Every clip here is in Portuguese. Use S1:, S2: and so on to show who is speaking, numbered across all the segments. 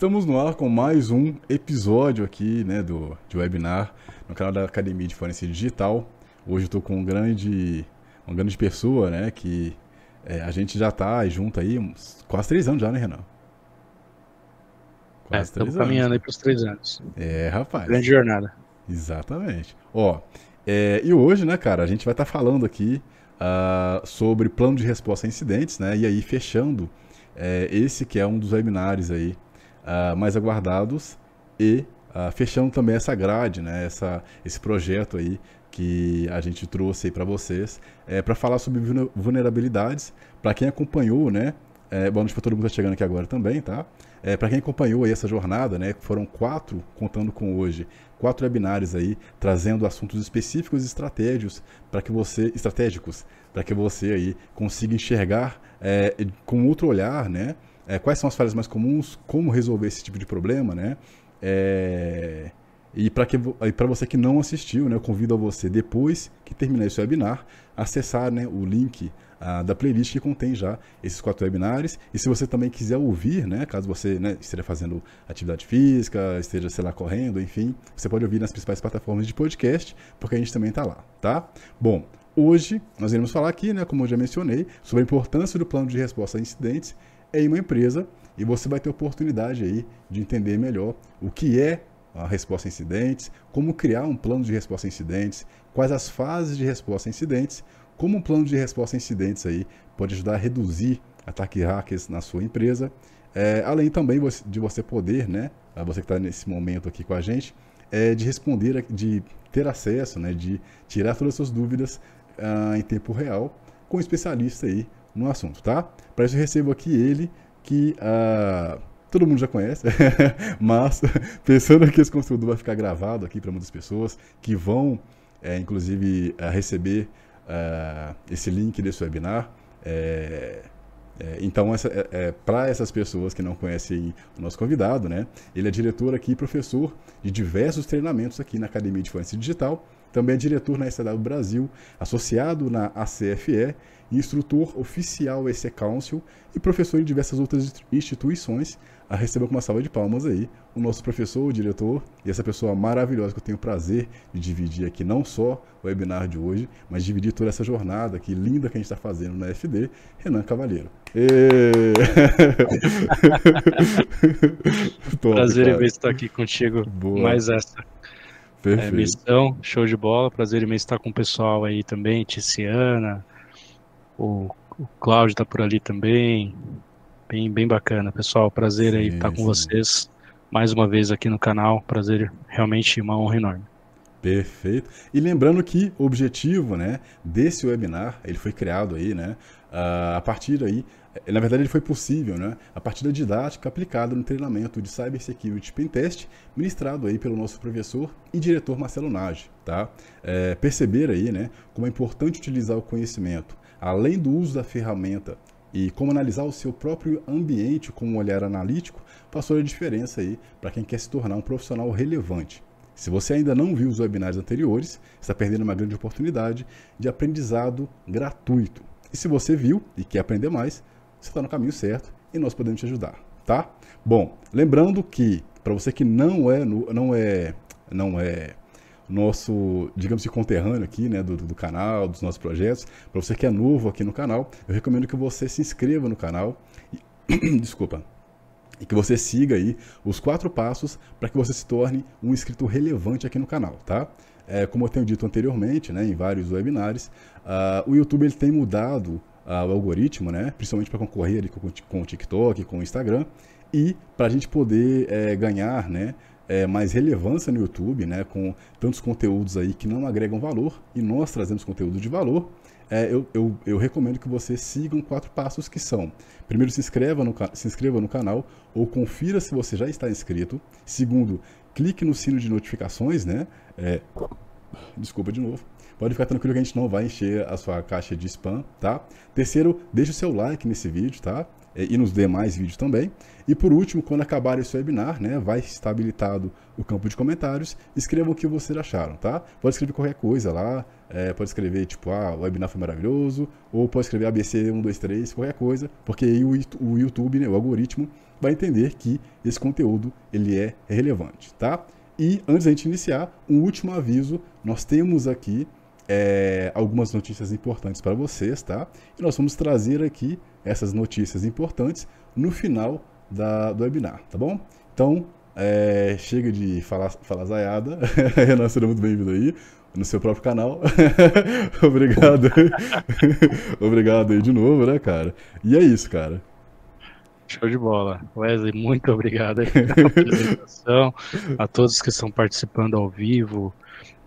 S1: Estamos no ar com mais um episódio aqui, né, do de webinar no canal da Academia de Forense Digital. Hoje estou com um grande, uma grande pessoa, né, que é, a gente já está junto aí uns quase três anos já, né, Renan?
S2: Quase é, estamos caminhando aí para os três anos.
S1: É, rapaz.
S2: Grande jornada.
S1: Exatamente. Ó, é, e hoje, né, cara, a gente vai estar tá falando aqui uh, sobre plano de resposta a incidentes, né, e aí fechando é, esse que é um dos webinários aí uh, mais aguardados e uh, fechando também essa grade, né, essa, esse projeto aí que a gente trouxe aí para vocês, é, para falar sobre vulnerabilidades. Para quem acompanhou, né, é, boa noite para todo mundo que está chegando aqui agora também, tá? É, para quem acompanhou aí essa jornada, né, foram quatro, contando com hoje, quatro webinários aí, trazendo assuntos específicos e estratégicos para que você, estratégicos, para que você aí consiga enxergar é, com outro olhar, né, é, quais são as falhas mais comuns, como resolver esse tipo de problema, né? É, e para você que não assistiu, né, eu convido a você, depois que terminar esse webinar, acessar né, o link ah, da playlist que contém já esses quatro webinars. E se você também quiser ouvir, né, caso você né, esteja fazendo atividade física, esteja, sei lá, correndo, enfim, você pode ouvir nas principais plataformas de podcast, porque a gente também está lá, tá? Bom, hoje nós iremos falar aqui, né, como eu já mencionei, sobre a importância do plano de resposta a incidentes em uma empresa e você vai ter oportunidade aí de entender melhor o que é a resposta a incidentes, como criar um plano de resposta a incidentes, quais as fases de resposta a incidentes, como um plano de resposta a incidentes aí pode ajudar a reduzir ataques hackers na sua empresa, é, além também de você poder, né, você que está nesse momento aqui com a gente, é, de responder, de ter acesso, né, de tirar todas as suas dúvidas ah, em tempo real com um especialista aí no assunto, tá? Para isso eu recebo aqui ele, que uh, todo mundo já conhece, mas pensando que esse conteúdo vai ficar gravado aqui para muitas pessoas que vão, é, inclusive, uh, receber uh, esse link desse webinar. É, é, então, é, é, para essas pessoas que não conhecem o nosso convidado, né? Ele é diretor aqui e professor de diversos treinamentos aqui na Academia de Forense Digital. Também é diretor na SW Brasil, associado na ACFE instrutor oficial EC Council e professor em diversas outras instituições. A receber com uma salva de palmas aí o nosso professor, o diretor e essa pessoa maravilhosa que eu tenho o prazer de dividir aqui não só o webinar de hoje, mas dividir toda essa jornada aqui linda que a gente está fazendo na FD, Renan Cavalheiro.
S2: prazer em estar aqui contigo. Boa. Mais essa. É, missão, show de bola. Prazer em estar com o pessoal aí também, Ticiana, o, o Cláudio tá por ali também. Bem, bem bacana, pessoal. Prazer sim, aí estar com sim. vocês mais uma vez aqui no canal. Prazer, realmente uma honra enorme.
S1: Perfeito. E lembrando que o objetivo, né, desse webinar, ele foi criado aí, né, a partir aí, na verdade ele foi possível, né, a partir da didática aplicada no treinamento de Cybersecurity Pentest, ministrado aí pelo nosso professor e diretor Marcelo Nage, tá? É, perceber aí, né, como é importante utilizar o conhecimento além do uso da ferramenta e como analisar o seu próprio ambiente com um olhar analítico, passou a diferença aí para quem quer se tornar um profissional relevante. Se você ainda não viu os webinários anteriores, está perdendo uma grande oportunidade de aprendizado gratuito. E se você viu e quer aprender mais, você está no caminho certo e nós podemos te ajudar, tá? Bom, lembrando que para você que não é não é não é nosso, digamos assim, conterrâneo aqui, né, do, do canal, dos nossos projetos. Para você que é novo aqui no canal, eu recomendo que você se inscreva no canal. E, desculpa. E que você siga aí os quatro passos para que você se torne um inscrito relevante aqui no canal, tá? É, como eu tenho dito anteriormente, né, em vários webinars, uh, o YouTube ele tem mudado uh, o algoritmo, né, principalmente para concorrer ali com, com o TikTok, com o Instagram, e para a gente poder é, ganhar né, é, mais relevância no YouTube, né, com tantos conteúdos aí que não agregam valor e nós trazemos conteúdo de valor, é, eu, eu, eu, recomendo que você sigam quatro passos que são: primeiro, se inscreva, no, se inscreva no canal ou confira se você já está inscrito. Segundo, clique no sino de notificações, né? É, desculpa de novo. Pode ficar tranquilo que a gente não vai encher a sua caixa de spam, tá? Terceiro, deixe o seu like nesse vídeo, tá? e nos demais vídeos também. E por último, quando acabar esse webinar, né, vai estar habilitado o campo de comentários, escrevam o que vocês acharam, tá? Pode escrever qualquer coisa lá, é, pode escrever tipo, ah, o webinar foi maravilhoso, ou pode escrever ABC 123, qualquer coisa, porque aí o, o YouTube, né, o algoritmo, vai entender que esse conteúdo ele é relevante, tá? E antes da gente iniciar, um último aviso, nós temos aqui é, algumas notícias importantes para vocês, tá? E nós vamos trazer aqui essas notícias importantes no final da, do webinar, tá bom? Então, é, chega de falar, falar zaiada. Renan, seja muito bem-vindo aí no seu próprio canal. Obrigado. obrigado aí de novo, né, cara? E é isso, cara.
S2: Show de bola. Wesley, muito obrigado pela apresentação. A todos que estão participando ao vivo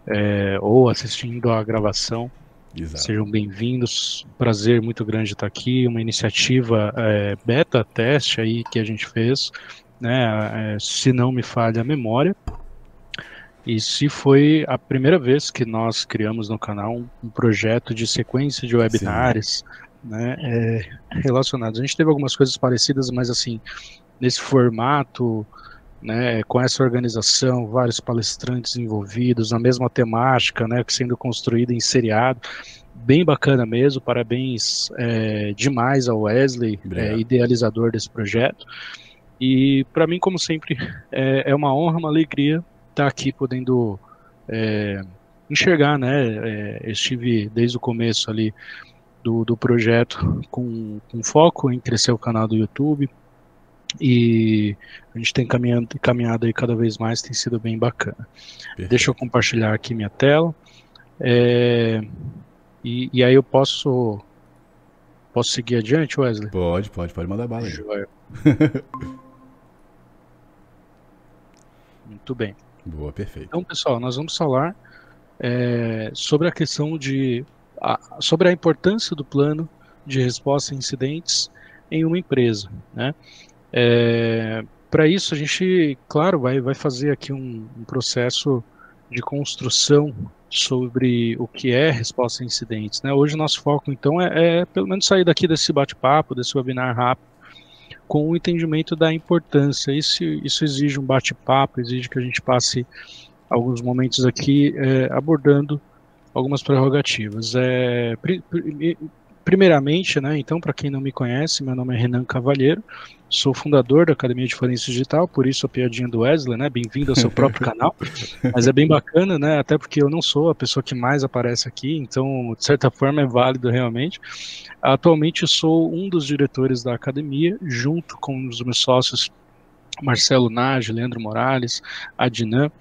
S2: é, ou assistindo a gravação. Exato. Sejam bem-vindos. Prazer muito grande estar aqui. Uma iniciativa é, beta teste aí que a gente fez, né? É, se não me falha a memória. E se foi a primeira vez que nós criamos no canal um, um projeto de sequência de webinars, né? É, relacionados. A gente teve algumas coisas parecidas, mas assim nesse formato né, com essa organização, vários palestrantes envolvidos, na mesma temática, né, sendo construída em seriado, bem bacana mesmo, parabéns é, demais ao Wesley, é, idealizador desse projeto, e para mim, como sempre, é, é, uma honra, uma alegria estar aqui podendo é, enxergar, né, é, estive desde o começo ali do, do projeto com, com foco em crescer o canal do YouTube, e a gente tem caminhado, caminhado aí cada vez mais, tem sido bem bacana. Perfeito. Deixa eu compartilhar aqui minha tela. É, e, e, aí eu posso posso seguir adiante, Wesley?
S1: Pode, pode, pode mandar bala aí.
S2: Muito bem.
S1: Boa, perfeito.
S2: Então, pessoal, nós vamos falar é, sobre a questão de a, sobre a importância do plano de resposta a incidentes em uma empresa, né? É, Para isso, a gente, claro, vai, vai fazer aqui um, um, processo de construção sobre o que é resposta a incidentes. Né? Hoje, o nosso foco, então, é, é pelo menos sair daqui desse bate-papo, desse webinar rápido, com o entendimento da importância. Isso, isso exige um bate-papo, exige que a gente passe alguns momentos aqui é, abordando algumas prerrogativas. É, primeiramente, né, então, para quem não me conhece, meu nome é Renan Cavalheiro, sou fundador da Academia de Forense Digital, por isso a piadinha do Wesley, né, bem-vindo ao seu próprio canal, mas é bem bacana, né, até porque eu não sou a pessoa que mais aparece aqui, então, de certa forma, é válido realmente. Atualmente, sou um dos diretores da academia, junto com os meus sócios Marcelo Nage, Leandro Morales, Adnan,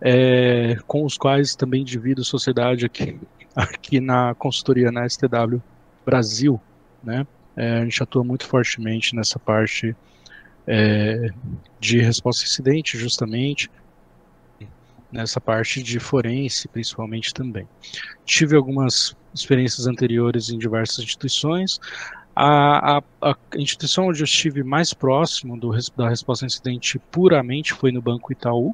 S2: é, com os quais também divido sociedade aqui, aqui na consultoria na STW Brasil, né? É, a gente atua muito fortemente nessa parte é, de resposta a incidente, justamente nessa parte de forense, principalmente também. Tive algumas experiências anteriores em diversas instituições. A, a, a instituição onde eu estive mais próximo do, da resposta a incidente puramente foi no Banco Itaú.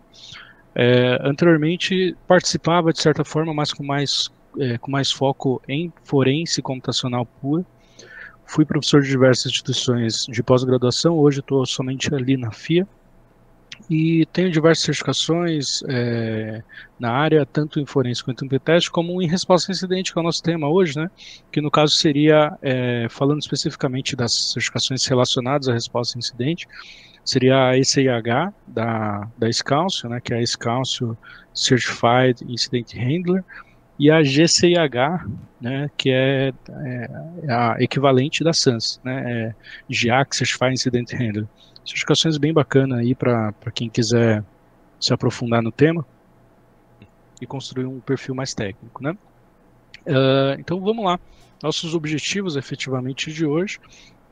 S2: É, anteriormente participava de certa forma, mas com mais é, com mais foco em forense computacional pura. Fui professor de diversas instituições de pós-graduação, hoje estou somente ali na FIA. E tenho diversas certificações é, na área, tanto em forense quanto em pentest, como em resposta a incidente, que é o nosso tema hoje, né? Que no caso seria, é, falando especificamente das certificações relacionadas à resposta a incidente, seria a ECIH da, da Scalcio, né? Que é a Scalcio Certified Incident Handler, e a GCIH, né, que é, é, a equivalente da SANS, né, é GIAC Certified Incident Handler. Certificações bem bacanas aí para quem quiser se aprofundar no tema e construir um perfil mais técnico, né. Uh, então vamos lá. Nossos objetivos, efetivamente, de hoje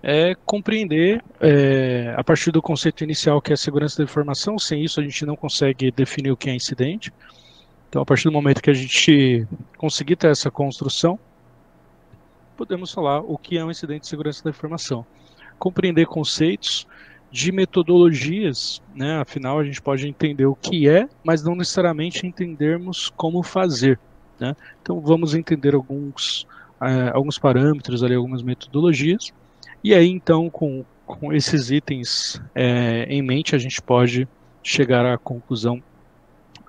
S2: é compreender, é, a partir do conceito inicial que é a segurança da informação, sem isso a gente não consegue definir o que é incidente, então, a partir do momento que a gente conseguir ter essa construção, podemos falar o que é um incidente de segurança da informação. Compreender conceitos de metodologias, né? afinal a gente pode entender o que é, mas não necessariamente entendermos como fazer. Né? Então vamos entender alguns, uh, alguns parâmetros, ali, algumas metodologias, e aí então com, com esses itens é, em mente a gente pode chegar à conclusão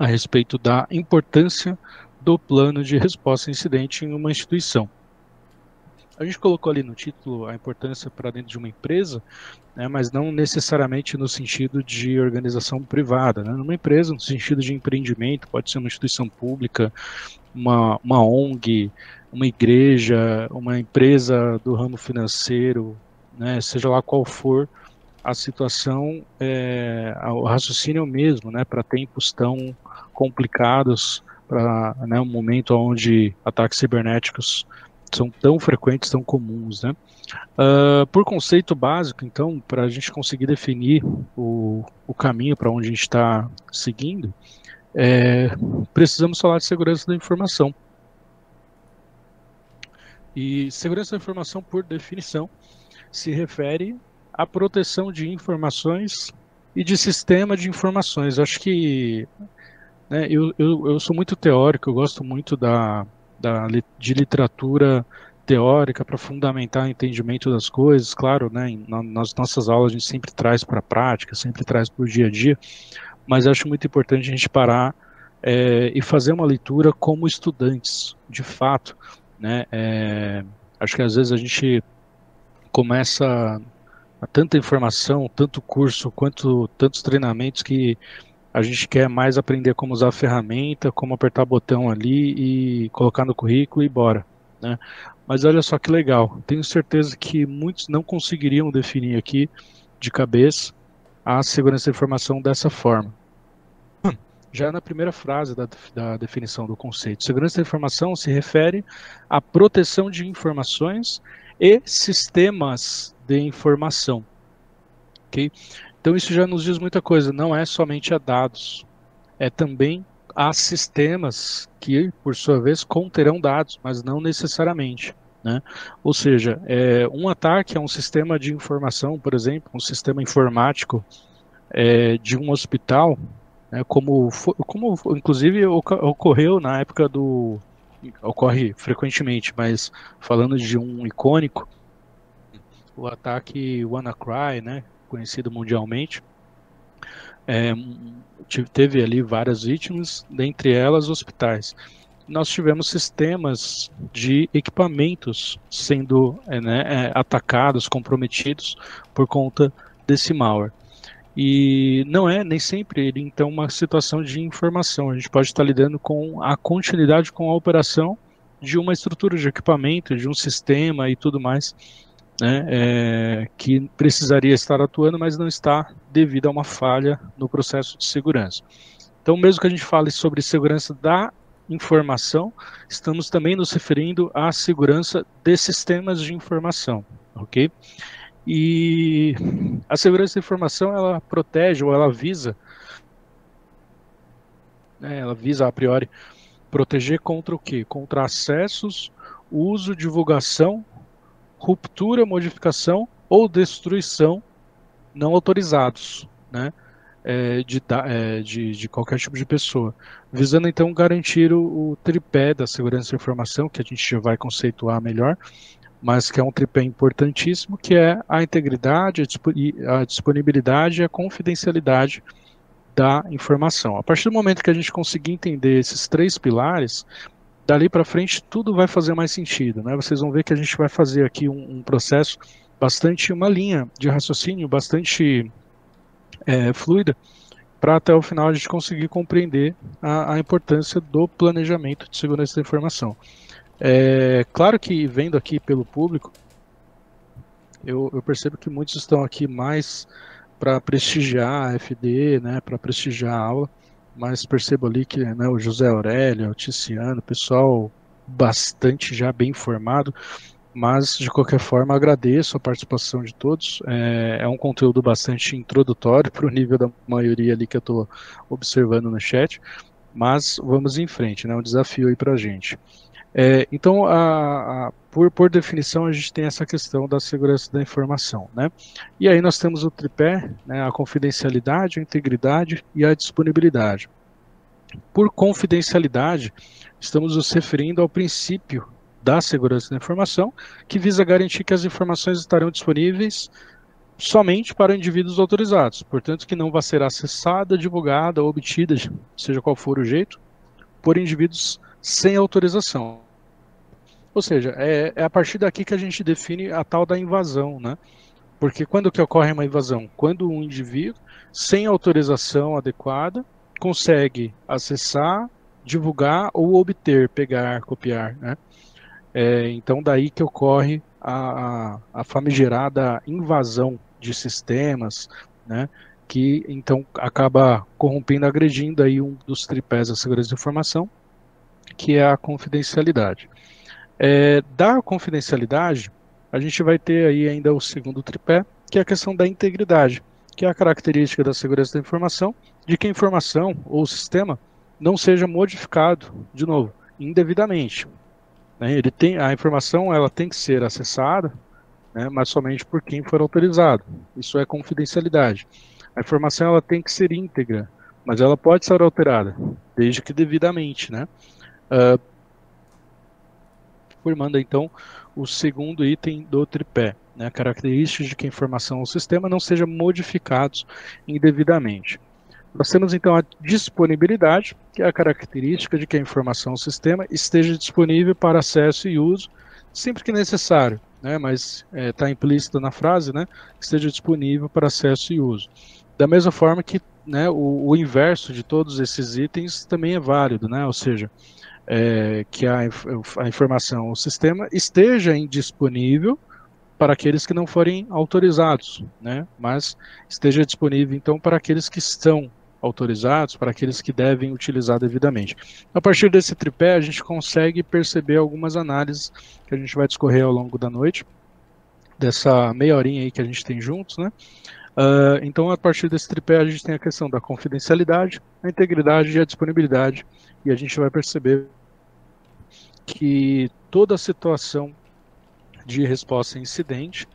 S2: a respeito da importância do plano de resposta a incidente em uma instituição. A gente colocou ali no título a importância para dentro de uma empresa, né, mas não necessariamente no sentido de organização privada. Né? Numa empresa, no sentido de empreendimento, pode ser uma instituição pública, uma, uma ONG, uma igreja, uma empresa do ramo financeiro, né, seja lá qual for a situação, é, o raciocínio é o mesmo, né, para tempos tão complicados, para né, um momento onde ataques cibernéticos são tão frequentes, tão comuns, né? Uh, por conceito básico, então, para a gente conseguir definir o, o caminho para onde a gente está seguindo, é, precisamos falar de segurança da informação. E segurança da informação, por definição, se refere à proteção de informações e de sistema de informações. Acho que né, eu, eu, eu sou muito teórico, eu gosto muito da, da, de literatura teórica para fundamentar o entendimento das coisas, claro, né, nas nossas aulas a gente sempre traz para a prática, sempre traz para o dia a dia, mas acho muito importante a gente parar é, e fazer uma leitura como estudantes, de fato, né, é, acho que às vezes a gente começa a tanta informação, tanto curso, quanto tantos treinamentos que a gente quer mais aprender como usar a ferramenta, como apertar botão ali e colocar no currículo e bora, né? Mas olha só que legal, tenho certeza que muitos não conseguiriam definir aqui de cabeça a segurança da informação dessa forma. Já na primeira frase da, da definição do conceito, segurança da informação se refere à proteção de informações e sistemas de informação. Okay? Então isso já nos diz muita coisa, não é somente a dados, é também a sistemas que, por sua vez, conterão dados, mas não necessariamente. Né? Ou seja, é, um ataque a um sistema de informação, por exemplo, um sistema informático é, de um hospital, né, como, como inclusive ocorreu na época do. ocorre frequentemente, mas falando de um icônico, o ataque WannaCry, né, conhecido mundialmente. É, teve ali várias vítimas, dentre elas hospitais. Nós tivemos sistemas de equipamentos sendo é, né, é, atacados, comprometidos por conta desse malware. E não é nem sempre então uma situação de informação. A gente pode estar lidando com a continuidade com a operação de uma estrutura de equipamento, de um sistema e tudo mais né, é, que precisaria estar atuando, mas não está devido a uma falha no processo de segurança. Então, mesmo que a gente fale sobre segurança da informação, estamos também nos referindo à segurança de sistemas de informação, ok? E a segurança da informação ela protege ou ela visa, né, ela visa a priori proteger contra o quê? Contra acessos, uso, divulgação ruptura, modificação ou destruição não autorizados, né? É, de, é, de, de, qualquer tipo de pessoa, visando então garantir o, o, tripé da segurança da informação, que a gente já vai conceituar melhor, mas que é um tripé importantíssimo, que é a integridade, a disponibilidade e a confidencialidade da informação. A partir do momento que a gente conseguir entender esses três pilares, dali para frente tudo vai fazer mais sentido, né? Vocês vão ver que a gente vai fazer aqui um, um processo bastante, uma linha de raciocínio bastante é, fluida, para até o final a gente conseguir compreender a, a, importância do planejamento de segurança da informação. É, claro que vendo aqui pelo público, eu, eu percebo que muitos estão aqui mais para prestigiar a FD, né, para prestigiar a aula, mas percebo ali que né, o José Aurélio, o Ticiano, pessoal bastante já bem informado, mas de qualquer forma agradeço a participação de todos. É, é um conteúdo bastante introdutório para o nível da maioria ali que eu estou observando no chat, mas vamos em frente, né? Um desafio aí para a gente. É, então, a, a, por, por definição, a gente tem essa questão da segurança da informação. Né? E aí nós temos o tripé, né, a confidencialidade, a integridade e a disponibilidade. Por confidencialidade, estamos nos referindo ao princípio da segurança da informação, que visa garantir que as informações estarão disponíveis somente para indivíduos autorizados, portanto que não vai ser acessada, divulgada ou obtida, seja qual for o jeito, por indivíduos sem autorização. Ou seja, é, é, a partir daqui que a gente define a tal da invasão, né? Porque quando que ocorre uma invasão? Quando um indivíduo, sem autorização adequada, consegue acessar, divulgar ou obter, pegar, copiar, né? É, então daí que ocorre a, a famigerada invasão de sistemas, né? Que então acaba corrompendo, agredindo aí um dos tripés da segurança de informação, que é a confidencialidade. É, da confidencialidade, a gente vai ter aí ainda o segundo tripé, que é a questão da integridade, que é a característica da segurança da informação, de que a informação ou o sistema não seja modificado, de novo, indevidamente. Né? Ele tem, a informação ela tem que ser acessada, né, mas somente por quem for autorizado. Isso é confidencialidade. A informação ela tem que ser íntegra, mas ela pode ser alterada, desde que devidamente, né? Uh, formando então o segundo item do tripé, né, características de que a informação ou sistema não sejam modificados indevidamente. Nós temos então a disponibilidade, que é a característica de que a informação ou sistema esteja disponível para acesso e uso sempre que necessário, né, mas está é, implícito na frase, né, esteja disponível para acesso e uso. Da mesma forma que né, o, o inverso de todos esses itens também é válido, né, ou seja, é, que a, a informação, o sistema esteja indisponível para aqueles que não forem autorizados, né? mas esteja disponível então para aqueles que estão autorizados, para aqueles que devem utilizar devidamente. A partir desse tripé, a gente consegue perceber algumas análises que a gente vai discorrer ao longo da noite, dessa meia horinha aí que a gente tem juntos, né? Uh, então, a partir desse tripé, a gente tem a questão da confidencialidade, a integridade e a disponibilidade e a gente vai perceber que toda situação de resposta a incidente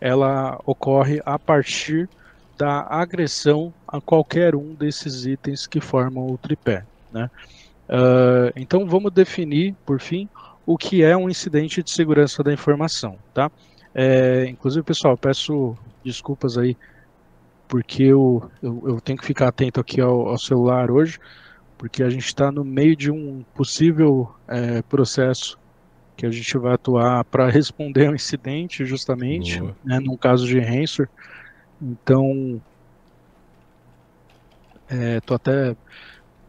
S2: ela ocorre a partir da agressão a qualquer um desses itens que formam o tripé. Né? Uh, então vamos definir, por fim, o que é um incidente de segurança da informação. Tá? É, inclusive, pessoal, peço desculpas aí, porque eu, eu, eu tenho que ficar atento aqui ao, ao celular hoje porque a gente está no meio de um possível é, processo que a gente vai atuar para responder ao incidente, justamente, né, num caso de ransomware. Então, é, tô até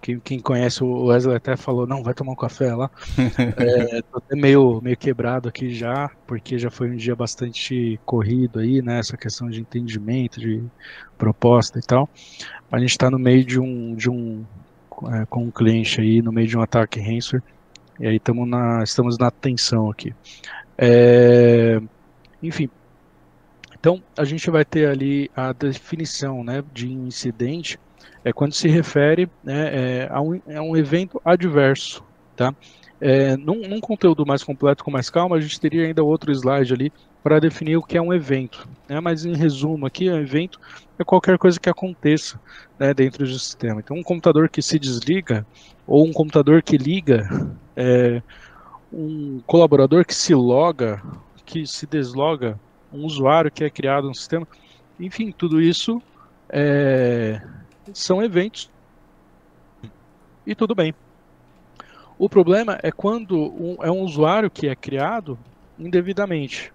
S2: quem, quem, conhece o Wesley até falou, não, vai tomar um café lá. é, tô até meio, meio quebrado aqui já, porque já foi um dia bastante corrido aí, né? Essa questão de entendimento, de proposta e tal. Mas a gente está no meio de um, de um é, com um cliente aí no meio de um ataque ransomware. E aí na, estamos na tensão aqui. É, enfim, então a gente vai ter ali a definição né, de incidente é quando se refere né, é, a, um, a um evento adverso. Tá? É, num, num, conteúdo mais completo, com mais calma, a gente teria ainda outro slide ali para definir o que é um evento. Né? Mas em resumo aqui, um evento é qualquer coisa que aconteça né, dentro do sistema. Então, um computador que se desliga ou um computador que liga, é, um colaborador que se loga, que se desloga, um usuário que é criado no sistema, enfim, tudo isso é, são eventos e tudo bem. O problema é quando um, é um usuário que é criado indevidamente.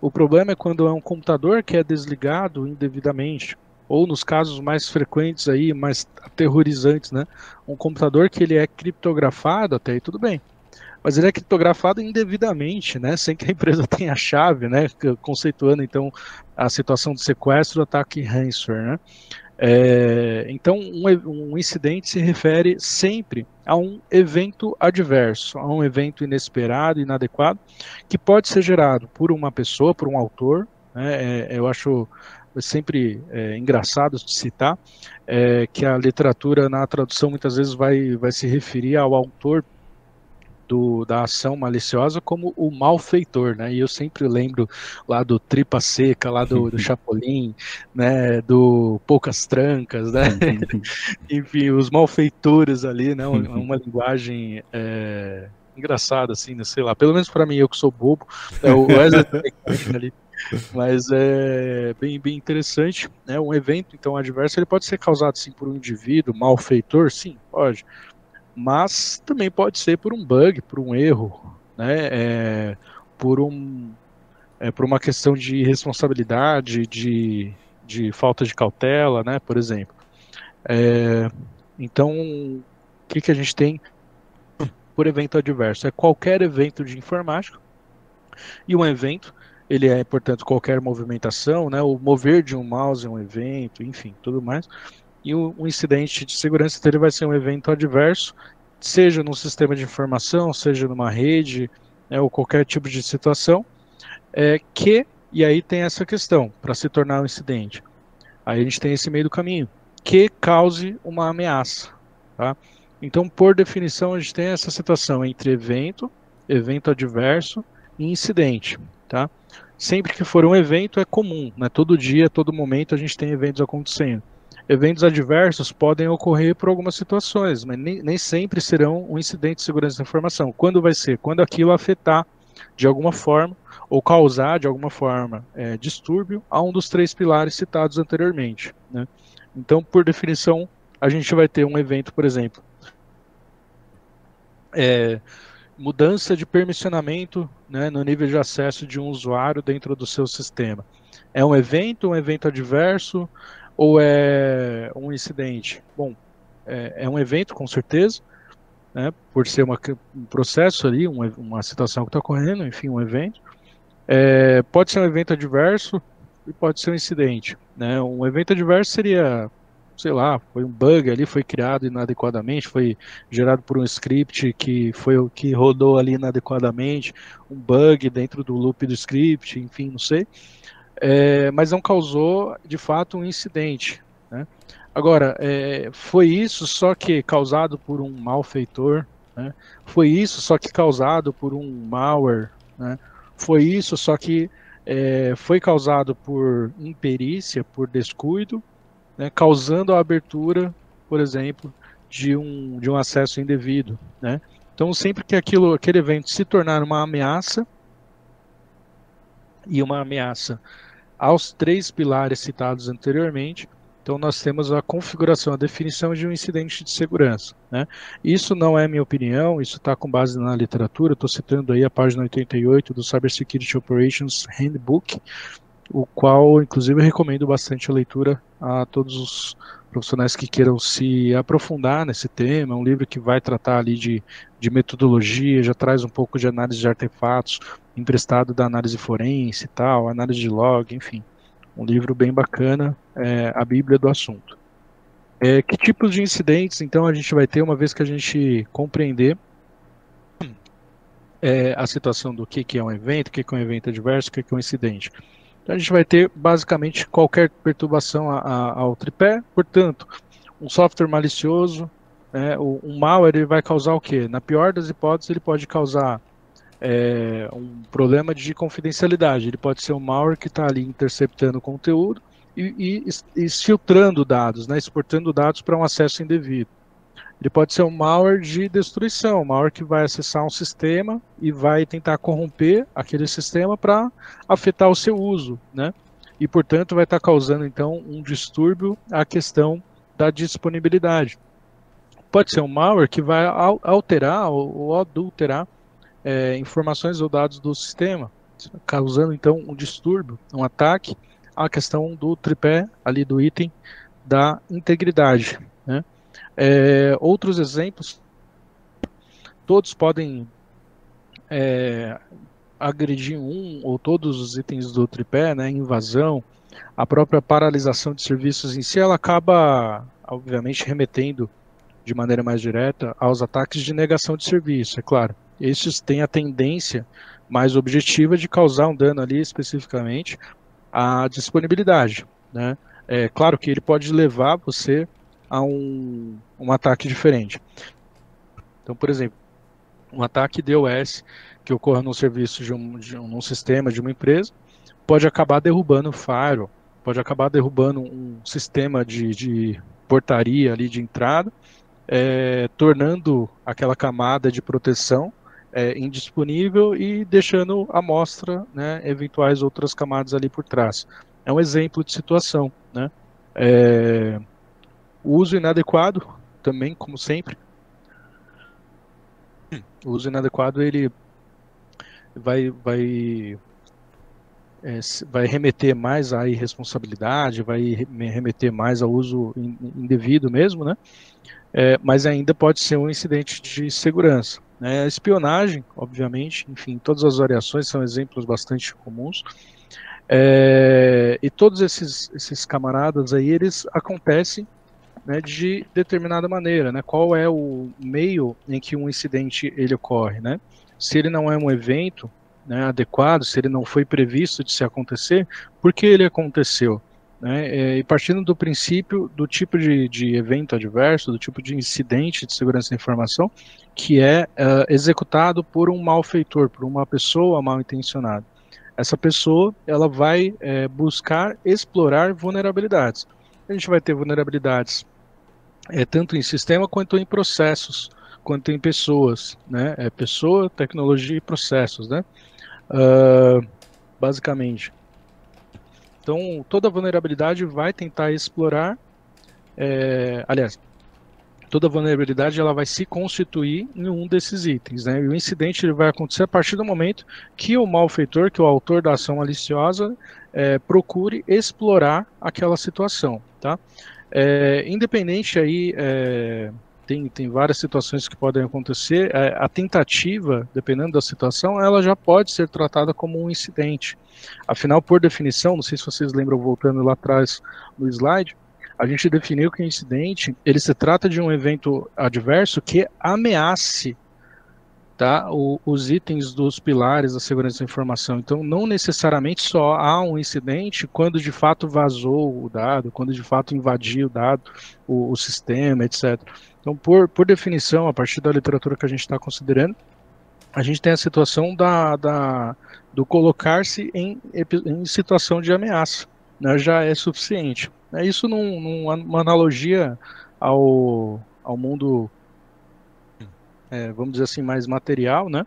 S2: O problema é quando é um computador que é desligado indevidamente, ou nos casos mais frequentes aí, mais aterrorizantes, né? Um computador que ele é criptografado, até aí tudo bem. Mas ele é criptografado indevidamente, né? Sem que a empresa tenha a chave, né? Conceituando então a situação de sequestro, ataque ransomware, né? É, então, um, um, incidente se refere sempre a um evento adverso, a um evento inesperado, inadequado, que pode ser gerado por uma pessoa, por um autor. Né, é, eu acho sempre é, engraçado citar é, que a literatura na tradução muitas vezes vai, vai se referir ao autor do, da ação maliciosa como o malfeitor, né? E eu sempre lembro lá do Tripa Seca, lá do, do Chapolin, né? Do Poucas Trancas, né? Enfim, os malfeitores ali, né? Uma, linguagem é, engraçada, assim, né? sei lá. Pelo menos para mim, eu que sou bobo, é, o Wesley ali. Mas é bem, bem interessante, né? Um evento, então, adverso, ele pode ser causado, sim, por um indivíduo, malfeitor, sim, pode mas também pode ser por um bug, por um erro, né? É, por um é, por uma questão de responsabilidade, de, de falta de cautela, né? Por exemplo. É, então, o que, que a gente tem por evento adverso? É qualquer evento de informática e um evento ele é, portanto, qualquer movimentação, né? O mover de um mouse é um evento, enfim, tudo mais e um incidente de segurança dele vai ser um evento adverso, seja num sistema de informação, seja numa rede, né, ou qualquer tipo de situação, é, que, e aí tem essa questão, para se tornar um incidente. Aí a gente tem esse meio do caminho, que cause uma ameaça. Tá? Então, por definição, a gente tem essa situação entre evento, evento adverso e incidente. Tá? Sempre que for um evento é comum, né? todo dia, todo momento a gente tem eventos acontecendo. Eventos adversos podem ocorrer por algumas situações, mas nem, nem sempre serão um incidente de segurança da informação. Quando vai ser? Quando aquilo afetar de alguma forma ou causar de alguma forma é, distúrbio a um dos três pilares citados anteriormente. Né? Então, por definição, a gente vai ter um evento, por exemplo, é, mudança de permissionamento né, no nível de acesso de um usuário dentro do seu sistema. É um evento, um evento adverso, ou é um incidente? Bom, é, é um evento, com certeza, né, por ser uma, um processo ali, uma, uma situação que está ocorrendo, enfim, um evento. É, pode ser um evento adverso e pode ser um incidente. Né? Um evento adverso seria, sei lá, foi um bug ali, foi criado inadequadamente, foi gerado por um script que foi o que rodou ali inadequadamente, um bug dentro do loop do script, enfim, não sei é, mas não causou de fato um incidente. Né? Agora, é, foi isso só que causado por um malfeitor, né? foi isso só que causado por um malware, né? foi isso só que é, foi causado por imperícia, por descuido, né? causando a abertura, por exemplo, de um, de um acesso indevido. Né? Então, sempre que aquilo, aquele evento se tornar uma ameaça, e uma ameaça aos três pilares citados anteriormente. Então, nós temos a configuração, a definição de um incidente de segurança. Né? Isso não é minha opinião, isso está com base na literatura. Estou citando aí a página 88 do Cybersecurity Operations Handbook, o qual, inclusive, recomendo bastante a leitura a todos os profissionais que queiram se aprofundar nesse tema. É um livro que vai tratar ali de, de metodologia, já traz um pouco de análise de artefatos, emprestado da análise forense e tal, análise de log, enfim. Um livro bem bacana, é, a Bíblia do assunto. É, que tipos de incidentes, então, a gente vai ter uma vez que a gente compreender é, a situação do que, que é um evento, o que, que é um evento adverso, o que, que é um incidente. Então a gente vai ter basicamente qualquer perturbação a, a, ao tripé, portanto, um software malicioso, né, um malware ele vai causar o quê? Na pior das hipóteses, ele pode causar é, um problema de confidencialidade. Ele pode ser um malware que está ali interceptando conteúdo e, e, e filtrando dados, né, exportando dados para um acesso indevido. Ele pode ser um malware de destruição, um malware que vai acessar um sistema e vai tentar corromper aquele sistema para afetar o seu uso, né? E portanto vai estar tá causando então um distúrbio à questão da disponibilidade. Pode ser um malware que vai alterar ou adulterar é, informações ou dados do sistema, causando então um distúrbio, um ataque à questão do tripé ali do item da integridade. Né? É, outros exemplos, todos podem é, agredir um ou todos os itens do tripé, né, invasão, a própria paralisação de serviços em si, ela acaba, obviamente, remetendo de maneira mais direta aos ataques de negação de serviço, é claro. Estes têm a tendência mais objetiva de causar um dano ali especificamente à disponibilidade, né? É claro que ele pode levar você a um, um ataque diferente. Então, por exemplo, Um ataque DOS que ocorra no serviço de um, de um num sistema de uma empresa pode acabar derrubando o firewall, pode acabar derrubando um sistema de, de portaria ali de entrada, é, tornando aquela camada de proteção é, indisponível e deixando à mostra né, eventuais outras camadas ali por trás. É um exemplo de situação. Né? É, uso inadequado, também, como sempre, o uso inadequado ele vai, vai, é, vai remeter mais à irresponsabilidade, vai remeter mais ao uso indevido mesmo, né? É, mas ainda pode ser um incidente de segurança. A espionagem, obviamente, enfim, todas as variações são exemplos bastante comuns. É, e todos esses, esses camaradas aí, eles acontecem né, de determinada maneira, né? Qual é o meio em que um incidente ele ocorre, né? Se ele não é um evento né, adequado, se ele não foi previsto de se acontecer, por que ele aconteceu? Né? É, e partindo do princípio do tipo de, de, evento adverso, do tipo de incidente de segurança da informação, que é uh, executado por um malfeitor, por uma pessoa mal intencionada. Essa pessoa ela vai é, buscar explorar vulnerabilidades. A gente vai ter vulnerabilidades é, tanto em sistema quanto em processos, quanto em pessoas, né? É pessoa, tecnologia e processos, né? Uh, basicamente. Então, toda vulnerabilidade vai tentar explorar, é, aliás, toda vulnerabilidade ela vai se constituir em um desses itens, né? E o incidente ele vai acontecer a partir do momento que o malfeitor, que o autor da ação maliciosa, é, procure explorar aquela situação, tá? É, independente aí, é, tem, tem várias situações que podem acontecer, é, a tentativa, dependendo da situação, ela já pode ser tratada como um incidente. Afinal, por definição, não sei se vocês lembram, voltando lá atrás no slide, a gente definiu que o incidente, ele se trata de um evento adverso que ameace tá, o, os itens dos pilares da segurança da informação. Então, não necessariamente só há um incidente quando de fato vazou o dado, quando de fato invadiu o dado, o, o sistema, etc. Então, por, por definição, a partir da literatura que a gente está considerando, a gente tem a situação da, da do colocar-se em, em situação de ameaça. Né, já é suficiente. É isso num, numa analogia ao, ao mundo é, vamos dizer assim, mais material, né?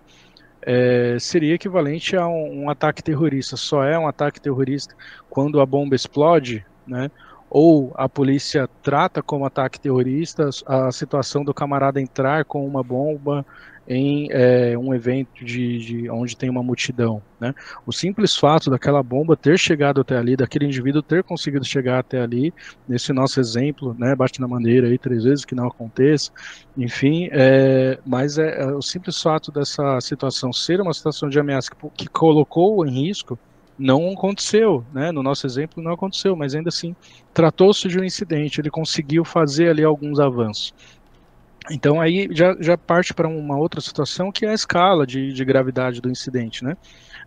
S2: É, seria equivalente a um, um, ataque terrorista. Só é um ataque terrorista quando a bomba explode, né? Ou a polícia trata como ataque terrorista a situação do camarada entrar com uma bomba em é, um evento de, de, onde tem uma multidão. Né? O simples fato daquela bomba ter chegado até ali, daquele indivíduo ter conseguido chegar até ali, nesse nosso exemplo, né, bate na maneira aí três vezes que não aconteça, enfim, é, mas é, é, o simples fato dessa situação ser uma situação de ameaça que, que colocou em risco não aconteceu, né? No nosso exemplo não aconteceu, mas ainda assim tratou-se de um incidente. Ele conseguiu fazer ali alguns avanços. Então aí já, já parte para uma outra situação que é a escala de, de gravidade do incidente, né?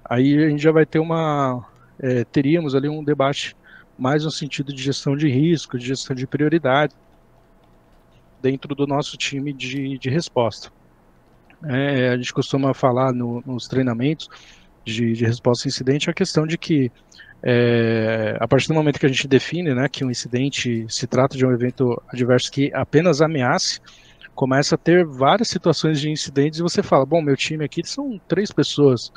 S2: Aí a gente já vai ter uma, é, teríamos ali um debate mais no sentido de gestão de risco, de gestão de prioridade dentro do nosso time de, de resposta. É, a gente costuma falar no, nos treinamentos de, de, resposta a incidente a questão de que é, a partir do momento que a gente define né, que um incidente se trata de um evento adverso que apenas ameace começa a ter várias situações de incidentes e você fala, bom, meu time aqui são três pessoas,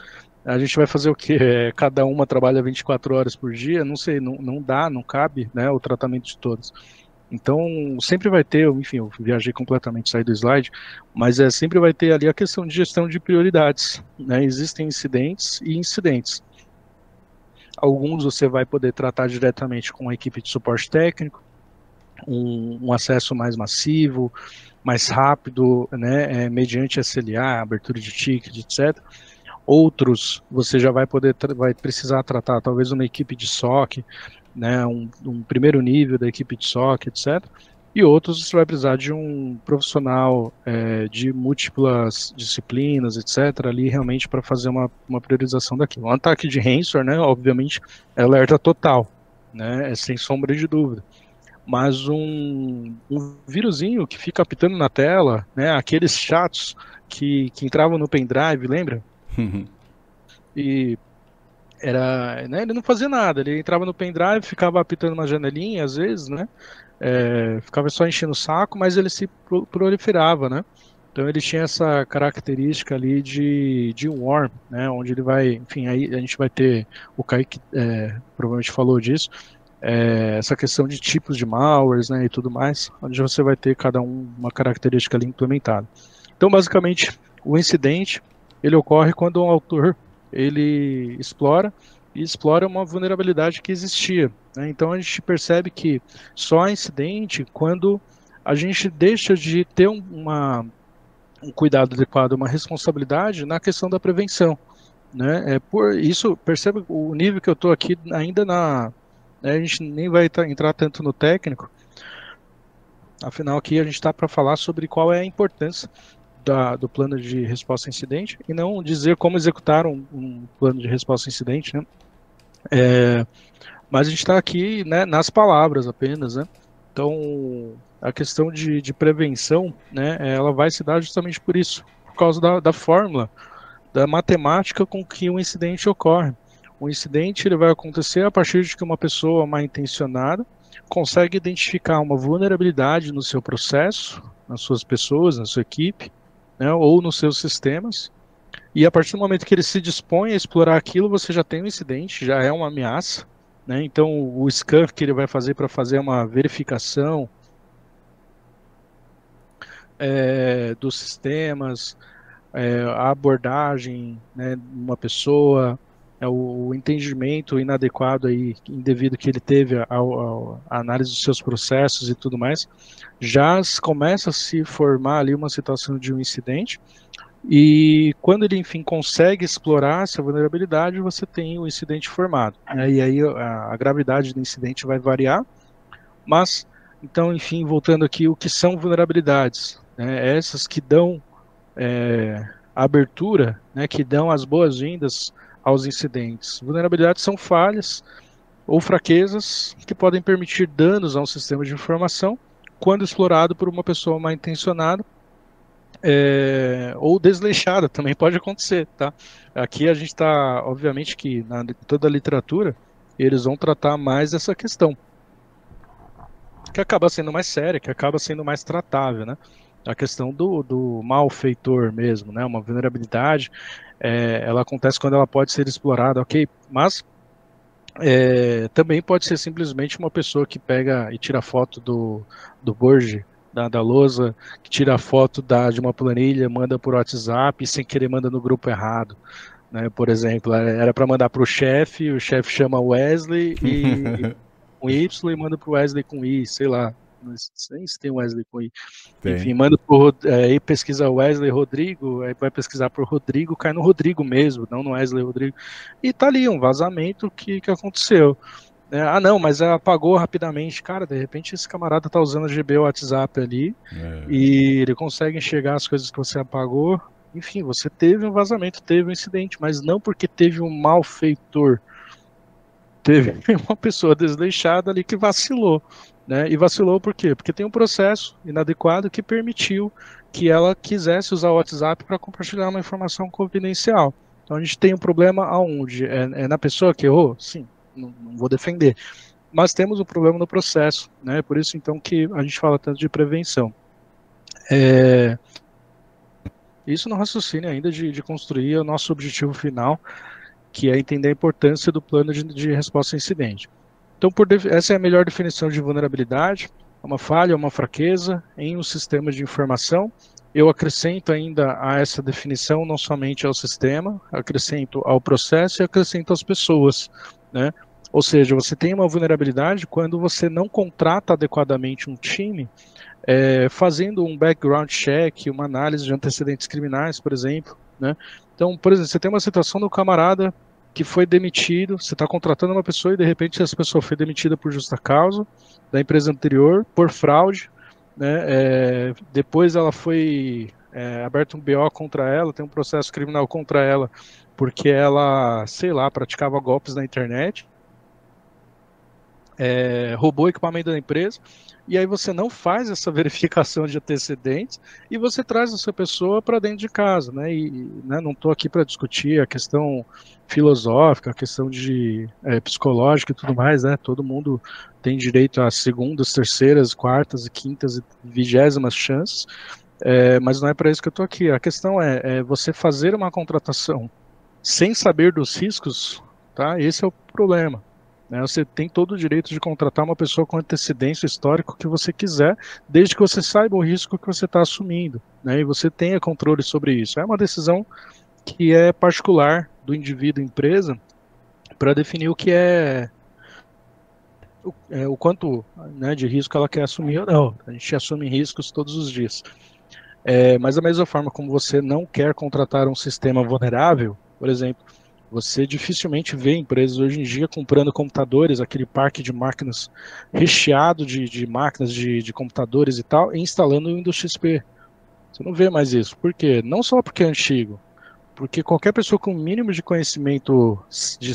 S2: a gente vai fazer o quê? É, cada uma trabalha 24 horas por dia? Não sei, não, não dá, não cabe né, o tratamento de todos. Então, sempre vai ter, enfim, eu viajei completamente, saí do slide, mas é, sempre vai ter ali a questão de gestão de prioridades. Né? Existem incidentes e incidentes. Alguns você vai poder tratar diretamente com a equipe de suporte técnico, um, um acesso mais massivo, mais rápido, né, é, mediante SLA, abertura de ticket, etc. Outros você já vai poder vai precisar tratar talvez uma equipe de SOC, né, um, um primeiro nível da equipe de SOC, etc. E outros você vai precisar de um profissional é, de múltiplas disciplinas, etc., ali realmente para fazer uma, uma priorização daquilo. Um ataque de ransomware, né, obviamente, é alerta total, né, é sem sombra de dúvida mas um, um vírusinho que fica apitando na tela, né, aqueles chatos que, que entravam no pendrive, lembra? Uhum. E era, né, ele não fazia nada, ele entrava no pendrive, ficava apitando uma janelinha às vezes, né? É, ficava só enchendo o saco, mas ele se proliferava, né? Então ele tinha essa característica ali de, de worm, né? Onde ele vai, enfim, aí a gente vai ter o Kaique é, provavelmente falou disso, é, essa questão de tipos de malwares, né, e tudo mais, onde você vai ter cada um uma característica ali implementada. Então, basicamente, o incidente ele ocorre quando um autor ele explora e explora uma vulnerabilidade que existia. Né? Então a gente percebe que só há incidente quando a gente deixa de ter uma, um cuidado adequado, uma responsabilidade na questão da prevenção. Né? É por isso, perceba o nível que eu estou aqui ainda na. A gente nem vai entrar tanto no técnico, afinal aqui a gente está para falar sobre qual é a importância da, do plano de resposta a incidente e não dizer como executar um, um plano de resposta a incidente, né? É, mas a gente está aqui né, nas palavras apenas, né? Então, a questão de, de, prevenção, né, ela vai se dar justamente por isso, por causa da, da fórmula, da matemática com que um incidente ocorre. O incidente ele vai acontecer a partir de que uma pessoa mal intencionada consegue identificar uma vulnerabilidade no seu processo, nas suas pessoas, na sua equipe, né, ou nos seus sistemas. E a partir do momento que ele se dispõe a explorar aquilo, você já tem um incidente, já é uma ameaça. Né? Então, o scan que ele vai fazer para fazer uma verificação é, dos sistemas, é, a abordagem né, uma pessoa, é, o, entendimento inadequado e indevido que ele teve ao, à análise dos seus processos e tudo mais, já começa a se formar ali uma situação de um incidente. E quando ele, enfim, consegue explorar essa vulnerabilidade, você tem o incidente formado. E aí a, a gravidade do incidente vai variar, mas, então, enfim, voltando aqui, o que são vulnerabilidades? Né? Essas que dão é, abertura, né, que dão as boas-vindas aos incidentes. Vulnerabilidades são falhas ou fraquezas que podem permitir danos a um sistema de informação quando explorado por uma pessoa mal intencionada é, ou desleixada, também pode acontecer, tá? Aqui a gente está, obviamente que na toda a literatura eles vão tratar mais essa questão, que acaba sendo mais séria, que acaba sendo mais tratável, né? A questão do, do malfeitor mesmo, né? Uma vulnerabilidade, é, ela acontece quando ela pode ser explorada, ok? Mas é, também pode ser simplesmente uma pessoa que pega e tira foto do, do Borge, da, da lousa, que tira foto da, de uma planilha, manda por WhatsApp e sem querer manda no grupo errado. Né? Por exemplo, é, era para mandar para o chefe, o chefe chama Wesley e com Y e manda para o Wesley com I, sei lá. Não sei se tem Wesley. Tem. Enfim, manda pro, é, aí pesquisa Wesley Rodrigo, aí vai pesquisar por Rodrigo, cai no Rodrigo mesmo, não no Wesley Rodrigo. E tá ali um vazamento que, que aconteceu. É, ah, não, mas ela apagou rapidamente. Cara, de repente esse camarada tá usando o GB WhatsApp ali é. e ele consegue enxergar as coisas que você apagou. Enfim, você teve um vazamento, teve um incidente, mas não porque teve um malfeitor. Teve uma pessoa desleixada ali que vacilou. Né? E vacilou por quê? Porque tem um processo inadequado que permitiu que ela quisesse usar o WhatsApp para compartilhar uma informação confidencial. Então a gente tem um problema aonde? É, é na pessoa que errou? Sim, não, não, vou defender. Mas temos um problema no processo, né? Por isso então que a gente fala tanto de prevenção. É... Isso no raciocínio ainda de, de construir o nosso objetivo final, que é entender a importância do plano de, de resposta a incidente. Então, essa é a melhor definição de vulnerabilidade, é uma falha, uma fraqueza em um sistema de informação. Eu acrescento ainda a essa definição não somente ao sistema, acrescento ao processo e acrescento às pessoas, né? Ou seja, você tem uma vulnerabilidade quando você não contrata adequadamente um time, é, fazendo um background check, uma análise de antecedentes criminais, por exemplo, né? Então, por exemplo, você tem uma situação do camarada que foi demitido, você está contratando uma pessoa e de repente essa pessoa foi demitida por justa causa da empresa anterior, por fraude, né? É, depois ela foi é, aberto um BO contra ela, tem um processo criminal contra ela, porque ela, sei lá, praticava golpes na internet. é, roubou equipamento da empresa, e aí você não faz essa verificação de antecedentes e você traz essa pessoa para dentro de casa, né? E né, não estou aqui para discutir a questão filosófica, a questão de é, psicológica e tudo mais, né? Todo mundo tem direito a segundas, terceiras, quartas quintas e vigésimas chances, é, mas não é para isso que eu estou aqui. A questão é, é você fazer uma contratação sem saber dos riscos, tá? Esse é o problema. Né? Você tem todo o direito de contratar uma pessoa com antecedência histórico que você quiser, desde que você saiba o risco que você está assumindo, né? E você tenha controle sobre isso. É uma decisão que é particular do indivíduo empresa para definir o que é o, é, o quanto né, de risco ela quer assumir ou não. A gente assume riscos todos os dias. É, mas da mesma forma como você não quer contratar um sistema vulnerável, por exemplo, você dificilmente vê empresas hoje em dia comprando computadores, aquele parque de máquinas recheado de, de máquinas de, de, computadores e tal, e instalando o Windows XP. Você não vê mais isso. Por quê? Não só porque é antigo, porque qualquer pessoa com o mínimo de conhecimento de,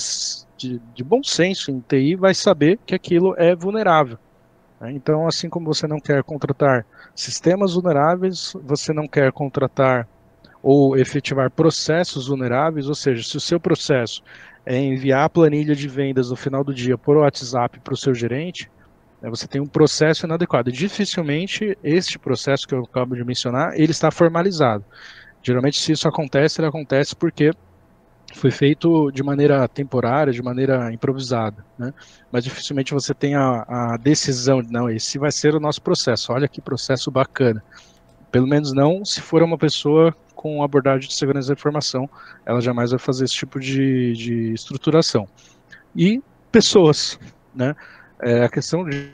S2: de, de bom senso em TI vai saber que aquilo é vulnerável. Né? Então, assim como você não quer contratar sistemas vulneráveis, você não quer contratar ou efetivar processos vulneráveis, ou seja, se o seu processo é enviar a planilha de vendas no final do dia por WhatsApp para o seu gerente, né, você tem um processo inadequado. dificilmente este processo que eu acabo de mencionar, ele está formalizado. Geralmente, se isso acontece, ele acontece porque foi feito de maneira temporária, de maneira improvisada, né? Mas dificilmente você tem a, a decisão de não, esse vai ser o nosso processo. Olha que processo bacana. Pelo menos não se for uma pessoa com abordagem de segurança da informação, ela jamais vai fazer esse tipo de, de estruturação. E pessoas, né? É, a questão de,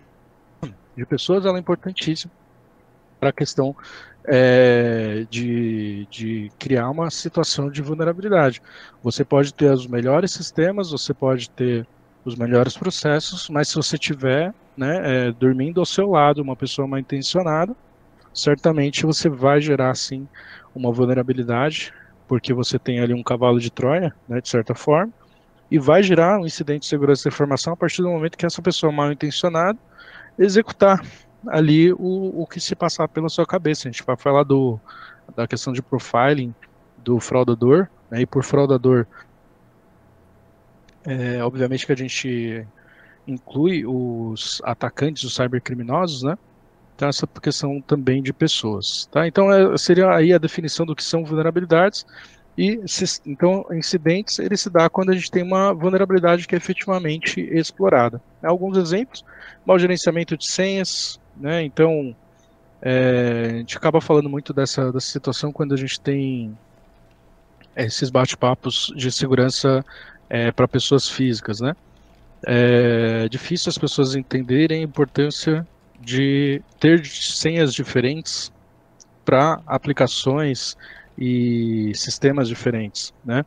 S2: de pessoas é importantíssima para a questão é, de, de criar uma situação de vulnerabilidade. Você pode ter os melhores sistemas, você pode ter os melhores processos, mas se você tiver né, é, dormindo ao seu lado uma pessoa mal intencionada, certamente você vai gerar sim uma vulnerabilidade, porque você tem ali um cavalo de Troia, né, de certa forma, e vai gerar um incidente de segurança da informação a partir do momento que essa pessoa mal intencionada executar ali o, o que se passar pela sua cabeça. A gente vai falar do, da questão de profiling do fraudador, né, e por fraudador, é, obviamente que a gente inclui os atacantes, os cybercriminosos, né, então, essa questão também de pessoas. Tá? Então, é, seria aí a definição do que são vulnerabilidades. E, se, então, incidentes, ele se dá quando a gente tem uma vulnerabilidade que é efetivamente explorada. Alguns exemplos, mau gerenciamento de senhas, né? Então, é, a gente acaba falando muito dessa, dessa situação quando a gente tem esses bate-papos de segurança é, para pessoas físicas, né? É difícil as pessoas entenderem a importância de ter senhas diferentes para aplicações e sistemas diferentes, né?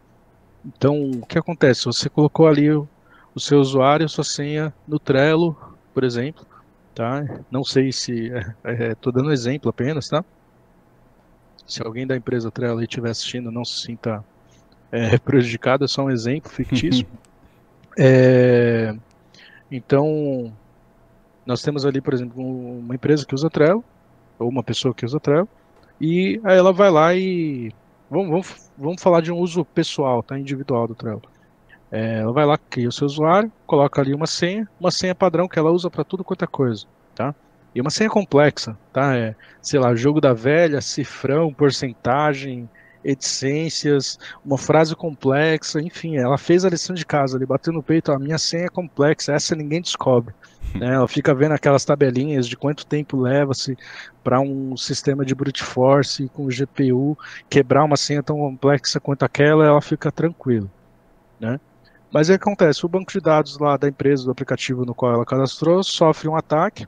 S2: Então, o que acontece? Você colocou ali o, o seu usuário, sua senha no Trello, por exemplo, tá? Não sei se estou é, é, dando exemplo apenas, tá? Se alguém da empresa Trello estiver assistindo, não se sinta é, prejudicado, é só um exemplo fictício. é, então, nós temos ali, por exemplo, uma empresa que usa Trello, ou uma pessoa que usa Trello, e aí ela vai lá e. Vamos, vamos, vamos falar de um uso pessoal, tá? individual do Trello. É, ela vai lá, cria o seu usuário, coloca ali uma senha, uma senha padrão que ela usa para tudo quanto é coisa, tá? E uma senha complexa, tá? É, sei lá, jogo da velha, cifrão, porcentagem, reticências, uma frase complexa, enfim, ela fez a lição de casa ali, bateu no peito, a minha senha é complexa, essa ninguém descobre. Né? Ela fica vendo aquelas tabelinhas de quanto tempo leva-se para um sistema de brute force com GPU quebrar uma senha tão complexa quanto aquela, ela fica tranquila. Né? Mas o que acontece? O banco de dados lá da empresa, do aplicativo no qual ela cadastrou, sofre um ataque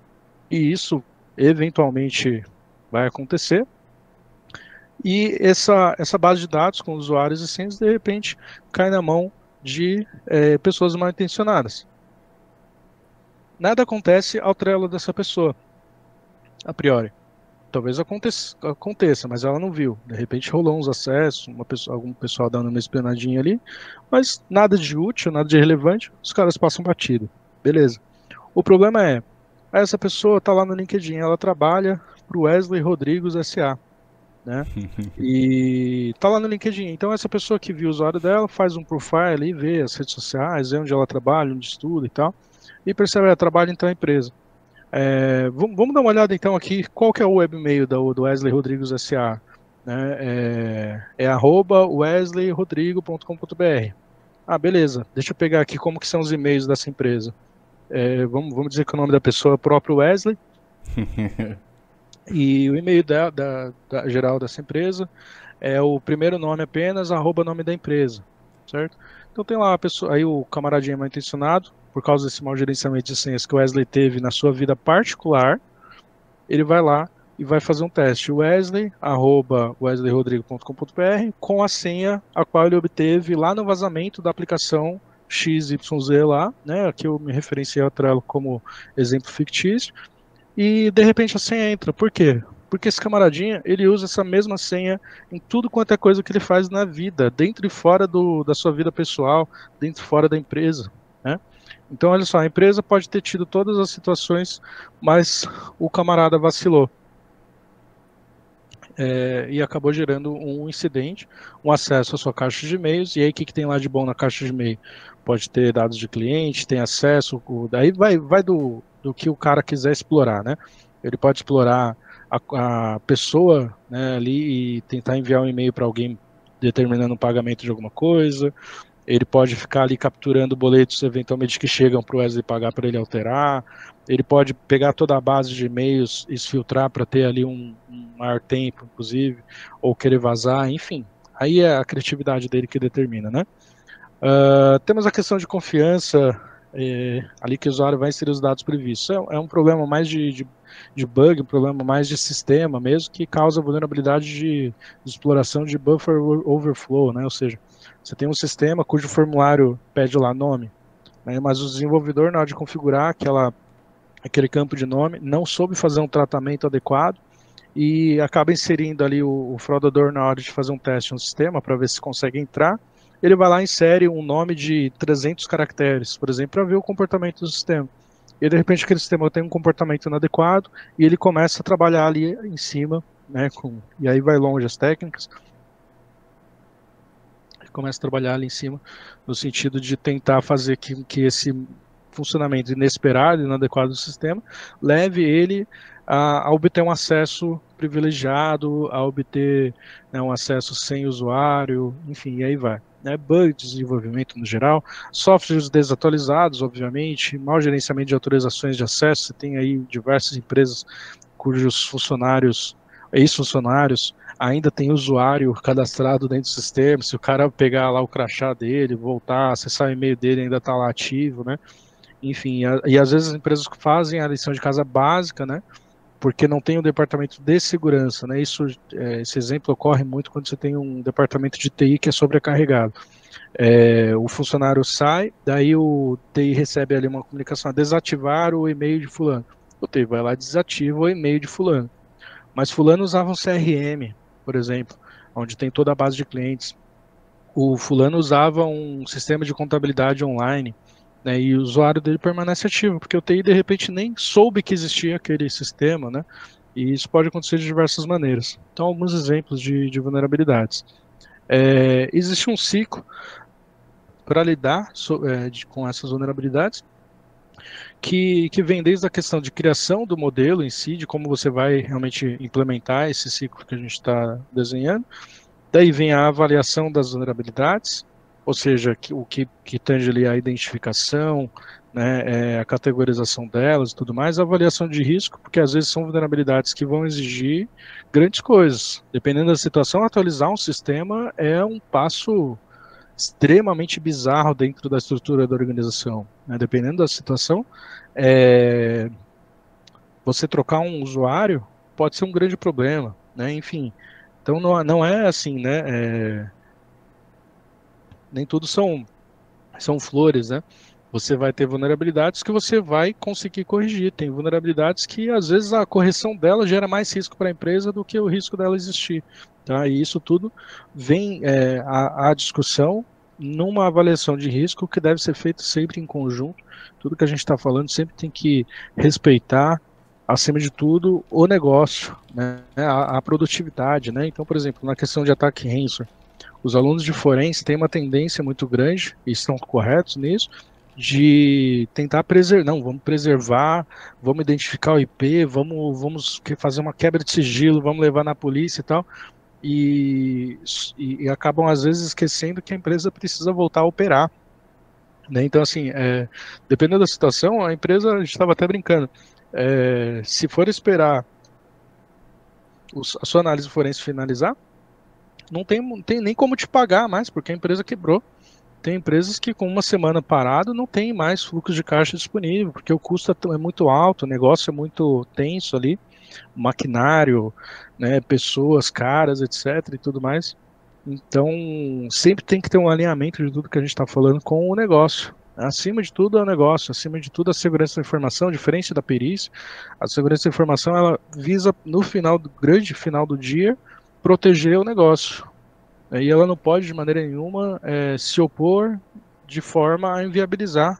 S2: e isso eventualmente vai acontecer. E essa, essa base de dados com usuários e senhas, de repente, cai na mão de é, pessoas mal intencionadas nada acontece ao Trello dessa pessoa, a priori. Talvez aconteça, aconteça, mas ela não viu. De repente rolou uns acessos, uma pessoa, algum pessoal dando uma espionadinha ali, mas nada de útil, nada de relevante, os caras passam batido. Beleza. O problema é, essa pessoa está lá no LinkedIn, ela trabalha para Wesley Rodrigues SA. Né? e tá lá no LinkedIn. Então essa pessoa que viu o usuário dela faz um profile ali, vê as redes sociais, vê onde ela trabalha, onde estuda e tal, e percebe, ela trabalha em tal empresa. É, vamos, vamos, dar uma olhada então aqui, qual que é o webmail do, do Wesley Rodrigues SA? Né? É, é arroba wesleyrodrigo.com.br. Ah, beleza. Deixa eu pegar aqui como que são os e-mails dessa empresa. É, vamos, vamos dizer que o nome da pessoa é o próprio Wesley. e o e-mail da, da, da, geral dessa empresa é o primeiro nome apenas, arroba nome da empresa, certo? Então tem lá a pessoa, aí o camaradinho mal intencionado, por causa desse mau gerenciamento de senhas que o Wesley teve na sua vida particular, ele vai lá e vai fazer um teste Wesley, arroba wesleyrodrigo.com.br, com a senha a qual ele obteve lá no vazamento da aplicação XYZ lá, né? Aqui eu me referenciei ao Trello como exemplo fictício. E de repente a senha entra. Por quê? Porque esse camaradinha, ele usa essa mesma senha em tudo quanto é coisa que ele faz na vida, dentro e fora do, da sua vida pessoal, dentro e fora da empresa? Então, olha só, a empresa pode ter tido todas as situações, mas o camarada vacilou é, e acabou gerando um incidente, um acesso à sua caixa de e-mails. E aí, o que, que tem lá de bom na caixa de e-mail? Pode ter dados de cliente, tem acesso, daí vai, vai do, do que o cara quiser explorar, né? Ele pode explorar a, a pessoa né, ali e tentar enviar um e-mail para alguém determinando o pagamento de alguma coisa. Ele pode ficar ali capturando boletos eventualmente que chegam para o Wesley pagar para ele alterar. Ele pode pegar toda a base de e-mails e filtrar para ter ali um, um maior tempo, inclusive, ou querer vazar, enfim. Aí é a criatividade dele que determina, né? Uh, temos a questão de confiança, é, ali que o usuário vai inserir os dados previstos. É, é um problema mais de, de, de, bug, um problema mais de sistema mesmo, que causa vulnerabilidade de, de exploração de buffer overflow, né? Ou seja, você tem um sistema cujo formulário pede lá nome, né? mas o desenvolvedor, na hora de configurar aquela aquele campo de nome, não soube fazer um tratamento adequado e acaba inserindo ali o, o fraudador na hora de fazer um teste no sistema para ver se consegue entrar. Ele vai lá e insere um nome de 300 caracteres, por exemplo, para ver o comportamento do sistema. E de repente aquele sistema tem um comportamento inadequado e ele começa a trabalhar ali em cima, né, com, e aí vai longe as técnicas. Ele começa a trabalhar ali em cima no sentido de tentar fazer que, que esse funcionamento inesperado inadequado do sistema leve ele a, a obter um acesso privilegiado, a obter né, um acesso sem usuário, enfim, e aí vai. Né, bug de desenvolvimento no geral, softwares desatualizados, obviamente, mau gerenciamento de autorizações de acesso, você tem aí diversas empresas cujos funcionários, ex-funcionários, ainda tem usuário cadastrado dentro do sistema, se o cara pegar lá o crachá dele, voltar, acessar o e-mail dele, ainda está lá ativo, né? enfim, a, e às vezes as empresas fazem a lição de casa básica, né? Porque não tem um departamento de segurança, né? Isso, é, esse exemplo ocorre muito quando você tem um departamento de TI que é sobrecarregado. É, o funcionário sai, daí o TI recebe ali uma comunicação a desativar o e-mail de fulano. O TI vai lá e desativa o e-mail de fulano. Mas fulano usava um CRM, por exemplo, onde tem toda a base de clientes. O fulano usava um sistema de contabilidade online né, e o usuário dele permanece ativo, porque o TI de repente nem soube que existia aquele sistema, né, e isso pode acontecer de diversas maneiras. Então, alguns exemplos de, de vulnerabilidades. É, existe um ciclo para lidar so, é, de, com essas vulnerabilidades, que, que vem desde a questão de criação do modelo em si, de como você vai realmente implementar esse ciclo que a gente está desenhando. Daí vem a avaliação das vulnerabilidades, ou seja, que, o que, que tange ali a identificação, né, é, a categorização delas e tudo mais, a avaliação de risco, porque às vezes são vulnerabilidades que vão exigir grandes coisas. Dependendo da situação, atualizar um sistema é um passo extremamente bizarro dentro da estrutura da organização. Né? Dependendo da situação, é, você trocar um usuário pode ser um grande problema, né? Enfim, então não, não é assim, né? É, nem tudo são, são flores, né? Você vai ter vulnerabilidades que você vai conseguir corrigir. Tem vulnerabilidades que, às vezes, a correção dela gera mais risco para a empresa do que o risco dela existir. Tá? E isso tudo vem é, à, à discussão numa avaliação de risco que deve ser feito sempre em conjunto. Tudo que a gente está falando sempre tem que respeitar, acima de tudo, o negócio, né, a, a, produtividade. Né? Então, por exemplo, na questão de ataque ransomware, os alunos de forense têm uma tendência muito grande, e estão corretos nisso, de tentar preservar, não, vamos preservar, vamos identificar o IP, vamos, vamos fazer uma quebra de sigilo, vamos levar na polícia e tal, e, e, e acabam às vezes esquecendo que a empresa precisa voltar a operar. Né? Então, assim, é, dependendo da situação, a empresa, a gente estava até brincando, é, se for esperar os, a sua análise forense finalizar, não tem, tem nem como te pagar mais, porque a empresa quebrou. Tem empresas que com uma semana parado não tem mais fluxo de caixa disponível, porque o custo é, é muito alto, o negócio é muito tenso ali, maquinário, né, pessoas caras, etc. e tudo mais. Então, sempre tem que ter um alinhamento de tudo que a gente está falando com o negócio. Acima de tudo é o negócio, acima de tudo a segurança da informação, diferente da perícia. A segurança da informação ela visa, no final do grande final do dia, proteger o negócio. E ela não pode, de maneira nenhuma, é, se opor de forma a inviabilizar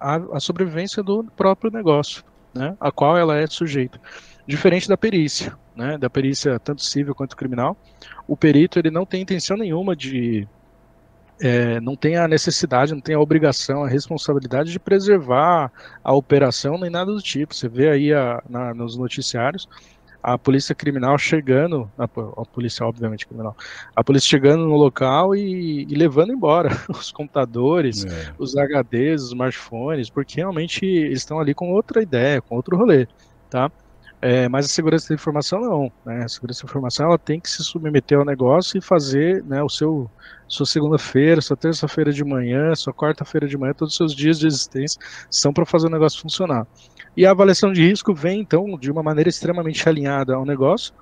S2: a, a, sobrevivência do próprio negócio, né, a qual ela é sujeita. Diferente da perícia, né, da perícia tanto civil quanto criminal, o perito ele não tem intenção nenhuma de é, não tem a necessidade, não tem a obrigação, a responsabilidade de preservar a operação nem nada do tipo. Você vê aí a, na, nos noticiários a polícia criminal chegando, a, a, polícia obviamente criminal, a polícia chegando no local e, e levando embora os computadores, é. os HDs, os smartphones, porque realmente eles estão ali com outra ideia, com outro rolê, tá? É, mas a segurança da informação não, né? A segurança da informação ela tem que se submeter ao negócio e fazer, né, o seu sua segunda-feira, sua terça-feira de manhã, sua quarta-feira de manhã, todos os seus dias de existência são para fazer o negócio funcionar. E a avaliação de risco vem, então, de uma maneira extremamente alinhada ao negócio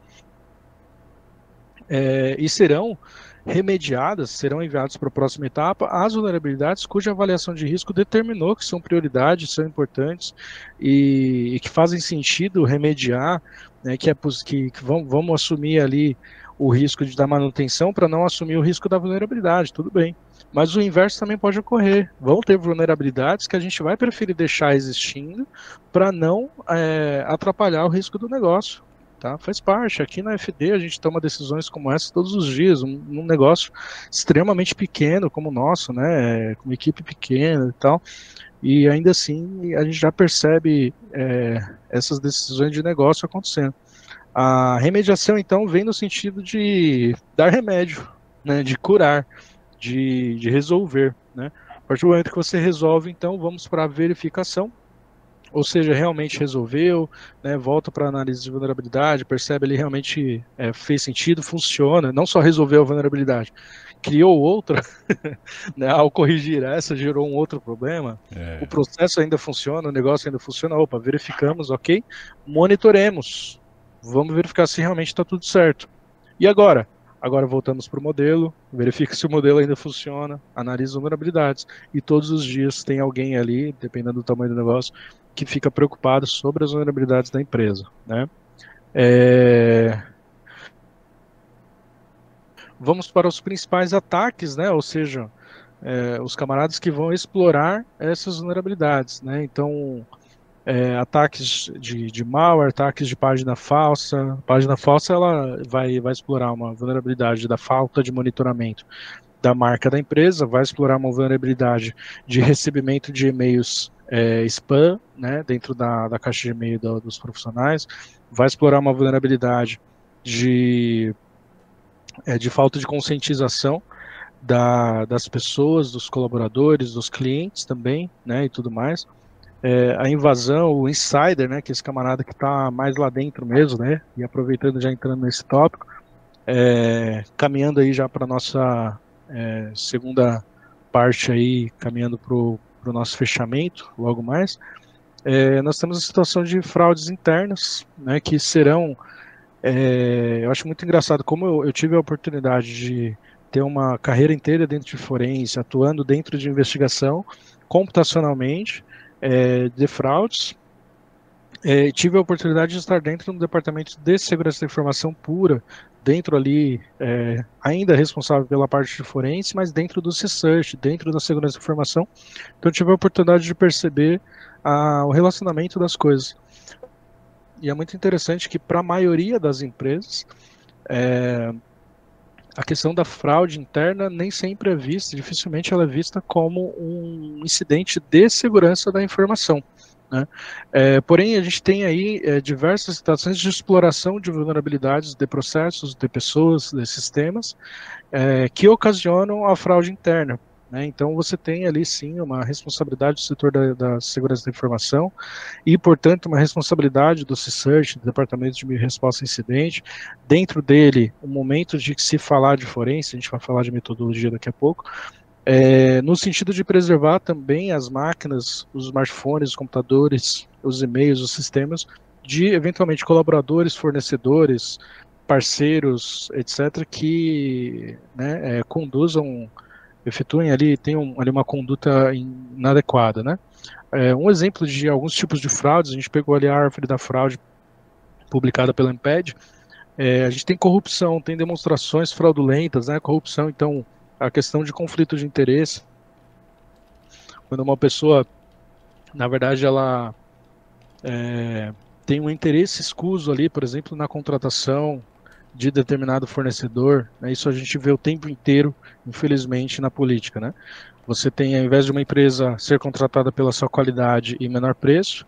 S2: é, e serão remediadas, serão enviadas para a próxima etapa as vulnerabilidades cuja avaliação de risco determinou que são prioridades, são importantes e, e que fazem sentido remediar, né, que, é, que, que vamos, assumir ali o risco de dar manutenção para não assumir o risco da vulnerabilidade, tudo bem. Mas o inverso também pode ocorrer. Vão ter vulnerabilidades que a gente vai preferir deixar existindo para não é, atrapalhar o risco do negócio. Tá? Faz parte. Aqui na FD a gente toma decisões como essa todos os dias. Um, um negócio extremamente pequeno como o nosso, né? com uma equipe pequena e tal. E ainda assim a gente já percebe é, essas decisões de negócio acontecendo. A remediação, então, vem no sentido de dar remédio, né, de curar de, de resolver. Né? A partir do momento que você resolve, então vamos para a verificação, ou seja, realmente resolveu, né, volta para a análise de vulnerabilidade, percebe ele realmente é, fez sentido, funciona, não só resolveu a vulnerabilidade, criou outra, né, ao corrigir essa, gerou um outro problema, é. o processo ainda funciona, o negócio ainda funciona, opa, verificamos, ok, monitoremos, vamos verificar se realmente está tudo certo. E agora? Agora voltamos para o modelo, verifica se o modelo ainda funciona, analisa vulnerabilidades e todos os dias tem alguém ali, dependendo do tamanho do negócio, que fica preocupado sobre as vulnerabilidades da empresa. Né? É... Vamos para os principais ataques, né? ou seja, é, os camaradas que vão explorar essas vulnerabilidades. Né? Então, é, ataques de, de malware, ataques de página falsa. Página falsa ela vai, vai explorar uma vulnerabilidade da falta de monitoramento da marca da empresa, vai explorar uma vulnerabilidade de recebimento de e-mails é, spam né, dentro da, da caixa de e-mail do, dos profissionais, vai explorar uma vulnerabilidade de, é, de falta de conscientização da, das pessoas, dos colaboradores, dos clientes também, né, e tudo mais é, a invasão, o insider, né, que é esse camarada que está mais lá dentro mesmo, né, e aproveitando já entrando nesse tópico, é, caminhando aí já para nossa é, segunda parte aí, caminhando para o nosso fechamento, logo mais, é, nós temos a situação de fraudes internas, né, que serão, é, eu acho muito engraçado como eu, eu tive a oportunidade de ter uma carreira inteira dentro de forense, atuando dentro de investigação computacionalmente, é, de fraudes. É, tive a oportunidade de estar dentro do departamento de segurança da informação pura dentro ali, é, ainda responsável pela parte de forense, mas dentro do research, dentro da segurança da informação. Então tive a oportunidade de perceber a, o relacionamento das coisas. E é muito interessante que para a maioria das empresas, é, a questão da fraude interna nem sempre é vista, dificilmente ela é vista como um incidente de segurança da informação. Né? É, porém, a gente tem aí é, diversas situações de exploração de vulnerabilidades de processos, de pessoas, de sistemas, é, que ocasionam a fraude interna. Né? Então, você tem ali sim uma responsabilidade do setor da, da, segurança da informação e, portanto, uma responsabilidade do CSEARCH, do Departamento de Resposta a Incidente. Dentro dele, o momento de se falar de forense, a gente vai falar de metodologia daqui a pouco, é, no sentido de preservar também as máquinas, os smartphones, os computadores, os e-mails, os sistemas de eventualmente colaboradores, fornecedores, parceiros, etc., que né, é, conduzam, efetuem ali, tenham ali uma conduta inadequada, né? É, um exemplo de alguns tipos de fraudes, a gente pegou ali a árvore da fraude publicada pela Imped, é, a gente tem corrupção, tem demonstrações fraudulentas, né? Corrupção, então, a questão de conflito de interesse. Quando uma pessoa, na verdade, ela é, tem um interesse escuso ali, por exemplo, na contratação de determinado fornecedor, né, isso a gente vê o tempo inteiro, infelizmente, na política. Né? Você tem, ao invés de uma empresa ser contratada pela sua qualidade e menor preço,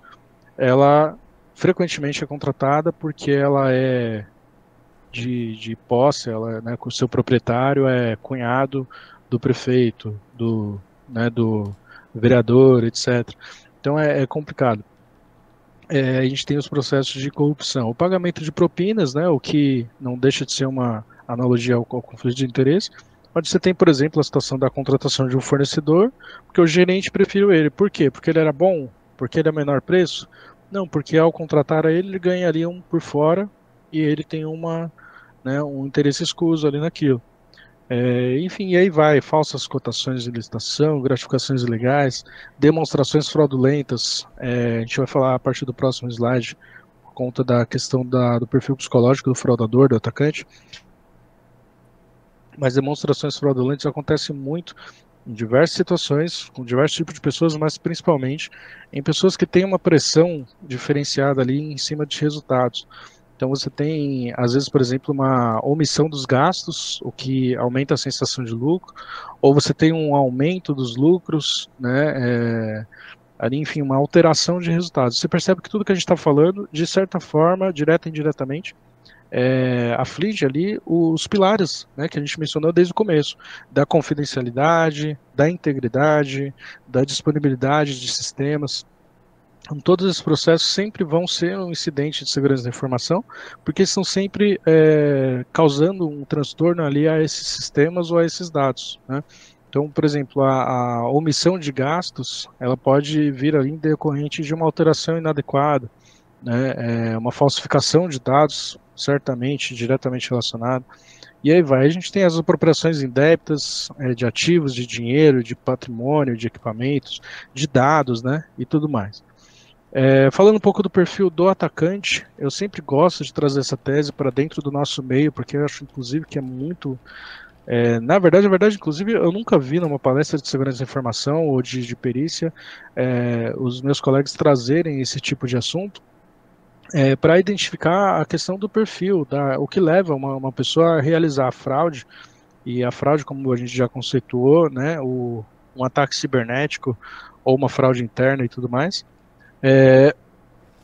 S2: ela frequentemente é contratada porque ela é de, de posse, ela, né, o seu proprietário é cunhado do prefeito, do, né, do vereador, etc. Então é, é complicado. É, a gente tem os processos de corrupção. O pagamento de propinas, né, o que não deixa de ser uma analogia ao, conflito de interesse, onde você tem, por exemplo, a situação da contratação de um fornecedor, porque o gerente preferiu ele. Por quê? Porque ele era bom? Porque ele é menor preço? Não, porque ao contratar ele, ele ganharia um por fora e ele tem uma né, um interesse escuso ali naquilo. É, enfim, e aí vai, falsas cotações de licitação, gratificações ilegais, demonstrações fraudulentas, é, a gente vai falar a partir do próximo slide, por conta da questão da, do perfil psicológico do fraudador, do atacante, mas demonstrações fraudulentas acontecem muito em diversas situações, com diversos tipos de pessoas, mas principalmente em pessoas que têm uma pressão diferenciada ali em cima de resultados. Então você tem, às vezes, por exemplo, uma omissão dos gastos, o que aumenta a sensação de lucro, ou você tem um aumento dos lucros, né? É, ali, enfim, uma alteração de resultados. Você percebe que tudo que a gente está falando, de certa forma, direta e indiretamente, é, aflige ali os pilares né, que a gente mencionou desde o começo, da confidencialidade, da integridade, da disponibilidade de sistemas. Então, todos esses processos sempre vão ser um incidente de segurança da informação, porque estão sempre é, causando um transtorno ali a esses sistemas ou a esses dados. Né? Então, por exemplo, a, a, omissão de gastos, ela pode vir ali decorrente de uma alteração inadequada, né? É uma falsificação de dados, certamente, diretamente relacionada. E aí vai, a gente tem as apropriações indébitas é, de ativos, de dinheiro, de patrimônio, de equipamentos, de dados, né, e tudo mais. É, falando um pouco do perfil do atacante, eu sempre gosto de trazer essa tese para dentro do nosso meio, porque eu acho, inclusive, que é muito. É, na verdade, na verdade, inclusive, eu nunca vi numa palestra de segurança da informação ou de, de perícia é, os meus colegas trazerem esse tipo de assunto é, para identificar a questão do perfil, da, o que leva uma, uma pessoa a realizar a fraude, e a fraude, como a gente já conceituou, né, o, um ataque cibernético ou uma fraude interna e tudo mais. É,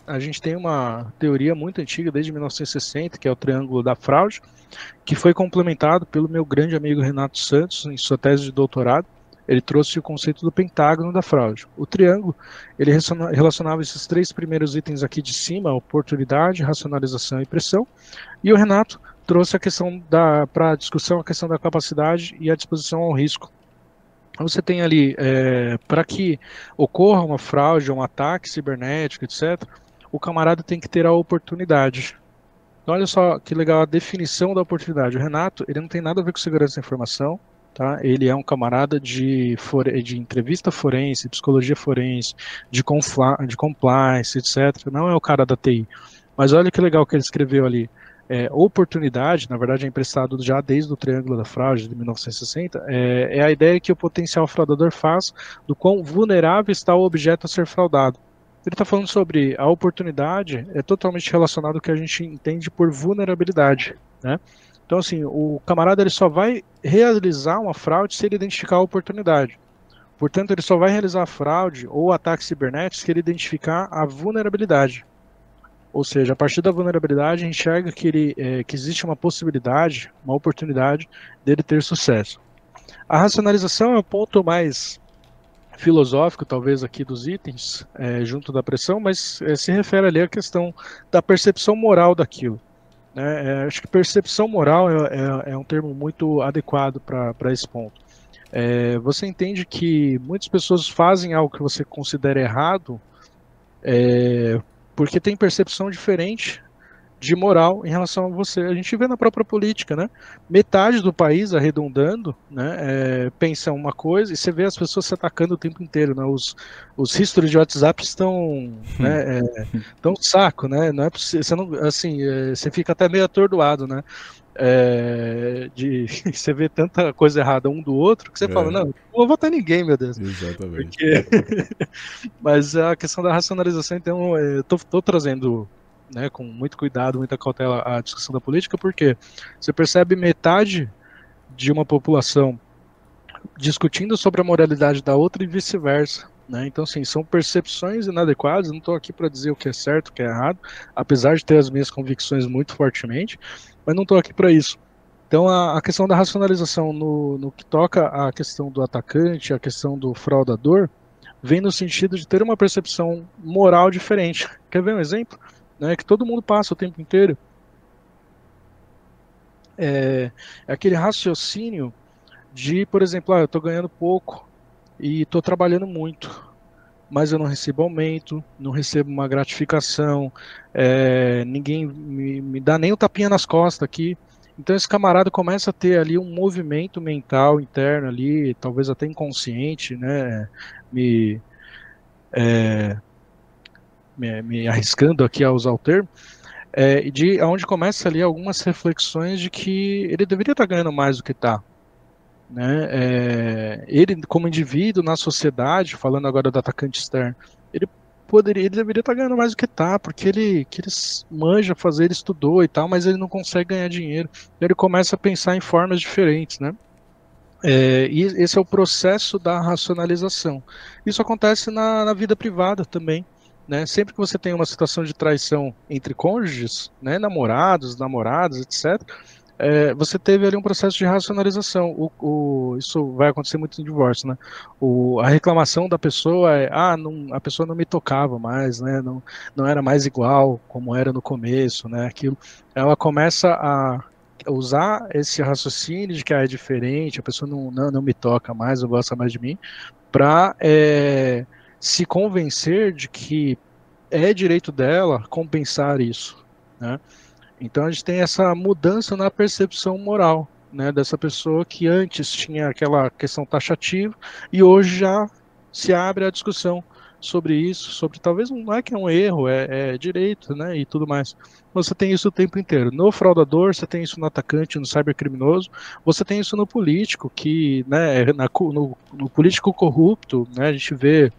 S2: a gente tem uma teoria muito antiga, desde 1960, que é o triângulo da fraude, que foi complementado pelo meu grande amigo Renato Santos em sua tese de doutorado. Ele trouxe o conceito do pentágono da fraude. O triângulo, ele relacionava esses três primeiros itens aqui de cima, oportunidade, racionalização e pressão. E o Renato trouxe a questão da para discussão a questão da capacidade e a disposição ao risco você tem ali, é, para que ocorra uma fraude, um ataque cibernético, etc., o camarada tem que ter a oportunidade. Então, olha só que legal a definição da oportunidade. O Renato, ele não tem nada a ver com segurança da informação, tá? Ele é um camarada de, de entrevista forense, psicologia forense, de, de compliance, etc. Não é o cara da TI. Mas olha que legal que ele escreveu ali. É, oportunidade, na verdade é emprestado já desde o Triângulo da Fraude de 1960, é, é a ideia que o potencial fraudador faz do quão vulnerável está o objeto a ser fraudado. Ele está falando sobre a oportunidade, é totalmente relacionado ao que a gente entende por vulnerabilidade, né? Então, assim, o camarada ele só vai realizar uma fraude se ele identificar a oportunidade. Portanto, ele só vai realizar fraude ou ataque cibernético se ele identificar a vulnerabilidade. Ou seja, a partir da vulnerabilidade, enxerga que, ele, é, que existe uma possibilidade, uma oportunidade dele ter sucesso. A racionalização é o ponto mais filosófico, talvez, aqui dos itens, é, junto da pressão, mas é, se refere ali à questão da percepção moral daquilo. Né? É, acho que percepção moral é, é, é um termo muito adequado para esse ponto. Você entende que muitas pessoas fazem algo que você considera errado é, porque tem percepção diferente de moral em relação a você. A gente vê na própria política, né? Metade do país arredondando, né? É, pensa uma coisa e você vê as pessoas se atacando o tempo inteiro, né? Os, os histories de WhatsApp estão, né? É, tão saco, né? Não é possível, você não, assim, é, você fica até meio atordoado, né? É, de você vê tanta coisa errada um do outro que você é. fala, não, não vou votar ninguém, meu Deus.
S1: Exatamente.
S2: Porque... Mas a questão da racionalização, então, é, eu tô, tô trazendo né, com muito cuidado, muita cautela a discussão da política, porque você percebe metade de uma população discutindo sobre a moralidade da outra e vice-versa. Né? Então, assim, são percepções inadequadas. Não estou aqui para dizer o que é certo, o que é errado, apesar de ter as minhas convicções muito fortemente mas não estou aqui para isso. Então, a, a, questão da racionalização no, no que toca à questão do atacante, a questão do fraudador, vem no sentido de ter uma percepção moral diferente. Quer ver um exemplo? Né, que todo mundo passa o tempo inteiro. É, é aquele raciocínio de, por exemplo, ah, eu estou ganhando pouco e estou trabalhando muito mas eu não recebo aumento, não recebo uma gratificação, é, ninguém me, me, dá nem um tapinha nas costas aqui. Então esse camarada começa a ter ali um movimento mental interno ali, talvez até inconsciente, né, me, é, me, me, arriscando aqui a usar o termo, é, de onde começa ali algumas reflexões de que ele deveria estar ganhando mais do que está, né? É, ele, como indivíduo na sociedade, falando agora do atacante externo, ele poderia, ele deveria estar ganhando mais do que tá, porque ele, que ele manja fazer, ele estudou e tal, mas ele não consegue ganhar dinheiro. Ele começa a pensar em formas diferentes, né? É, e esse é o processo da racionalização. Isso acontece na, na vida privada também. Né? Sempre que você tem uma situação de traição entre cônjuges, né, namorados, namoradas, etc., é, você teve ali um processo de racionalização. O, o, isso vai acontecer muito em divórcio, né? O, a reclamação da pessoa é, ah, não, a pessoa não me tocava mais, né? Não, não era mais igual como era no começo, né? Aquilo. Ela começa a usar esse raciocínio de que ah, é diferente, a pessoa não, não, não me toca mais, não gosta mais de mim, para é, se convencer de que é direito dela compensar isso, né? Então a gente tem essa mudança na percepção moral, né, dessa pessoa que antes tinha aquela questão taxativa e hoje já se abre a discussão sobre isso, sobre talvez não é que é um erro, é, é direito, né, e tudo mais. Você tem isso o tempo inteiro. No fraudador, você tem isso no atacante, no cybercriminoso, você tem isso no político, que, né, na, no, no político corrupto, né, a gente vê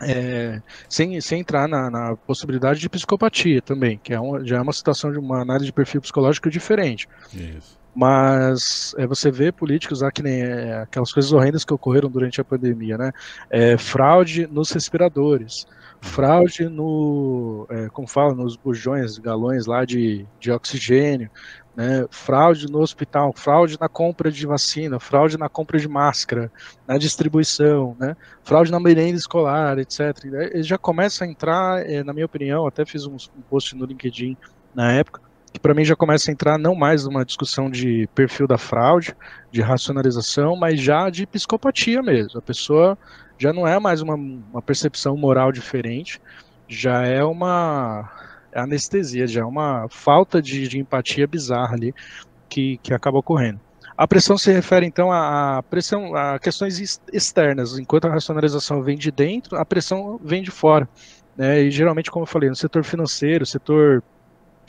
S2: é, sem, sem entrar na, na, possibilidade de psicopatia também, que é uma, já é uma situação de uma análise de perfil psicológico diferente.
S1: Isso.
S2: Mas é, você vê políticos lá que nem é, aquelas coisas horrendas que ocorreram durante a pandemia, né? É, fraude nos respiradores, fraude no, é, como fala, nos bujões, galões lá de, de oxigênio, né, fraude no hospital, fraude na compra de vacina, fraude na compra de máscara, na distribuição, né, fraude na merenda escolar, etc. Ele já começa a entrar, é, na minha opinião, até fiz um, post no LinkedIn na época, que para mim já começa a entrar não mais numa discussão de perfil da fraude, de racionalização, mas já de psicopatia mesmo. A pessoa já não é mais uma, uma percepção moral diferente, já é uma anestesia, já é uma falta de, de empatia bizarra ali que, que acaba ocorrendo. A pressão se refere então à pressão, a questões externas. Enquanto a racionalização vem de dentro, a pressão vem de fora. Né? E geralmente, como eu falei, no setor financeiro, setor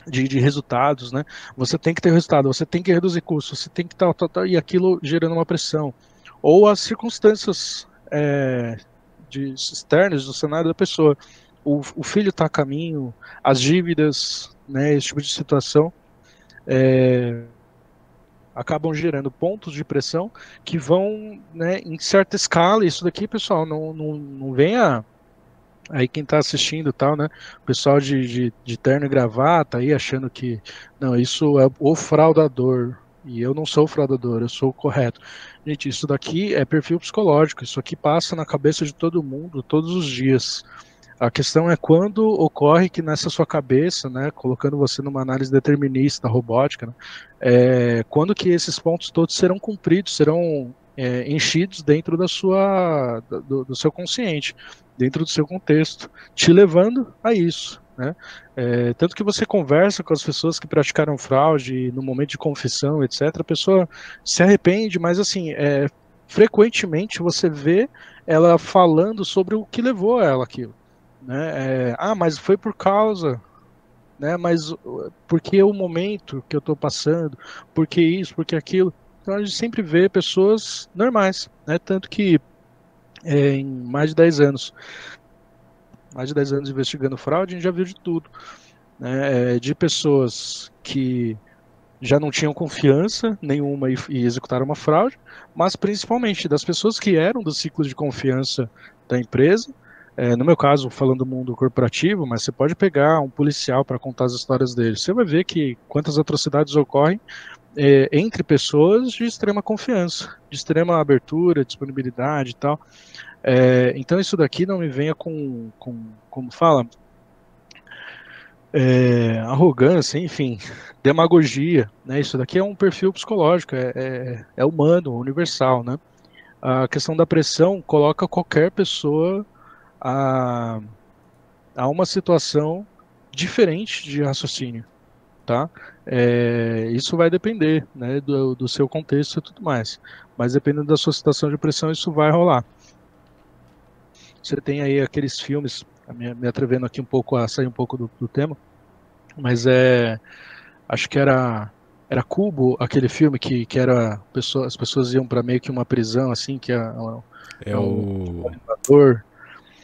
S2: de, de, resultados, né? Você tem que ter resultado, você tem que reduzir custos, você tem que tal, tal, tal, e aquilo gerando uma pressão. Ou as circunstâncias é, de externas do cenário da pessoa. O, o filho está a caminho, as dívidas, né, esse tipo de situação, é, acabam gerando pontos de pressão que vão, né, em certa escala, isso daqui, pessoal, não, não, não venha aí quem está assistindo tal, né? O pessoal de, de, de, terno e gravata aí achando que não, isso é o fraudador. E eu não sou o fraudador, eu sou o correto. Gente, isso daqui é perfil psicológico, isso aqui passa na cabeça de todo mundo todos os dias. A questão é quando ocorre que nessa sua cabeça, né, colocando você numa análise determinista robótica, né, é, quando que esses pontos todos serão cumpridos, serão é, enchidos dentro da sua, do, do seu consciente dentro do seu contexto, te levando a isso. Né? É, tanto que você conversa com as pessoas que praticaram fraude no momento de confissão, etc. A pessoa se arrepende, mas assim, é, frequentemente você vê ela falando sobre o que levou ela aquilo. Né? É, ah, mas foi por causa, né? Mas porque o momento que eu estou passando, porque isso, porque aquilo. Então a gente sempre vê pessoas normais, né? Tanto que é, em mais de 10 anos. Mais de 10 anos investigando fraude, a gente já viu de tudo. Né? É, de pessoas que já não tinham confiança nenhuma e, e, executaram uma fraude, mas principalmente das pessoas que eram do ciclo de confiança da empresa. É, no meu caso, falando do mundo corporativo, mas você pode pegar um policial para contar as histórias dele. Você vai ver que quantas atrocidades ocorrem é, entre pessoas de extrema confiança, de extrema abertura, disponibilidade e tal. É, então isso daqui não me venha com, com como fala, é, arrogância, enfim, demagogia, né? Isso daqui é um perfil psicológico, é, é, é, humano, universal, né? A questão da pressão coloca qualquer pessoa a, a uma situação diferente de raciocínio tá? É, isso vai depender, né, do, do, seu contexto e tudo mais. Mas dependendo da sua situação de pressão, isso vai rolar. Você tem aí aqueles filmes, me, me atrevendo aqui um pouco a sair um pouco do, do tema, mas é, acho que era era Cubo, aquele filme que, que era pessoa, as pessoas iam para meio que uma prisão assim, que é,
S1: é, é o,
S2: o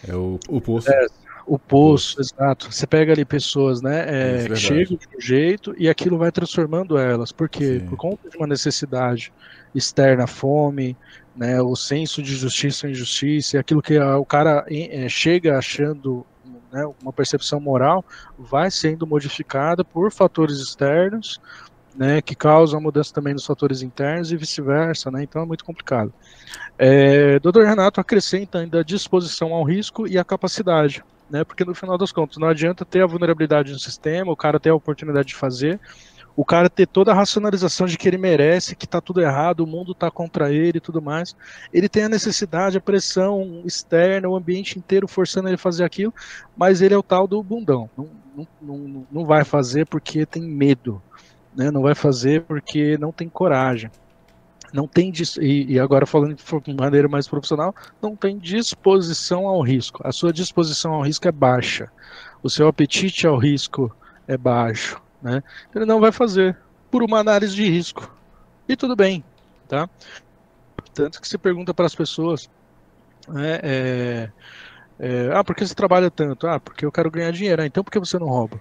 S1: é o, o poço. É,
S2: o poço, exato. Você pega ali pessoas, né, é, que chegam de um jeito e aquilo vai transformando elas. Por quê? Sim. Por conta de uma necessidade externa, fome, né, o senso de justiça e injustiça, aquilo que a, o cara é, chega achando né, uma percepção moral, vai sendo modificada por fatores externos, né, que causam mudança também nos fatores internos e vice-versa, né, então é muito complicado. É, Dr. Renato acrescenta ainda a disposição ao risco e a capacidade né? Porque no final das contas, não adianta ter a vulnerabilidade no sistema, o cara ter a oportunidade de fazer, o cara ter toda a racionalização de que ele merece, que está tudo errado, o mundo está contra ele e tudo mais. Ele tem a necessidade, a pressão externa, o ambiente inteiro forçando ele a fazer aquilo, mas ele é o tal do bundão. Não, não, não, não vai fazer porque tem medo, né? não vai fazer porque não tem coragem não tem e, e agora falando de maneira mais profissional, não tem disposição ao risco. A sua disposição ao risco é baixa. O seu apetite ao risco é baixo, né? Ele não vai fazer por uma análise de risco. E tudo bem, tá? Tanto que se pergunta para as pessoas, né, é, é, ah, por que você trabalha tanto? Ah, porque eu quero ganhar dinheiro. Ah, então por que você não rouba?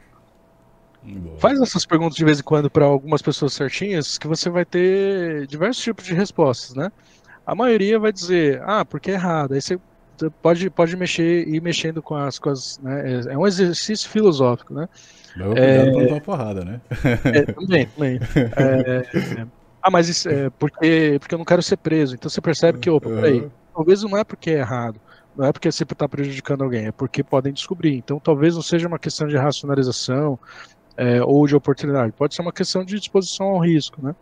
S2: Boa. Faz essas perguntas de vez em quando para algumas pessoas certinhas que você vai ter diversos tipos de respostas, né? A maioria vai dizer, ah, porque é errado. Aí você pode, pode mexer ir mexendo com as coisas, né? É, é um exercício filosófico, né?
S1: Mas cuidado é, pra porrada, né?
S2: É, também, também. É, ah, mas isso é porque, porque eu não quero ser preso. Então você percebe que, opa, peraí, talvez não é porque é errado. Não é porque você está prejudicando alguém, é porque podem descobrir. Então talvez não seja uma questão de racionalização, é, ou de oportunidade. Pode ser uma questão de disposição ao risco, né?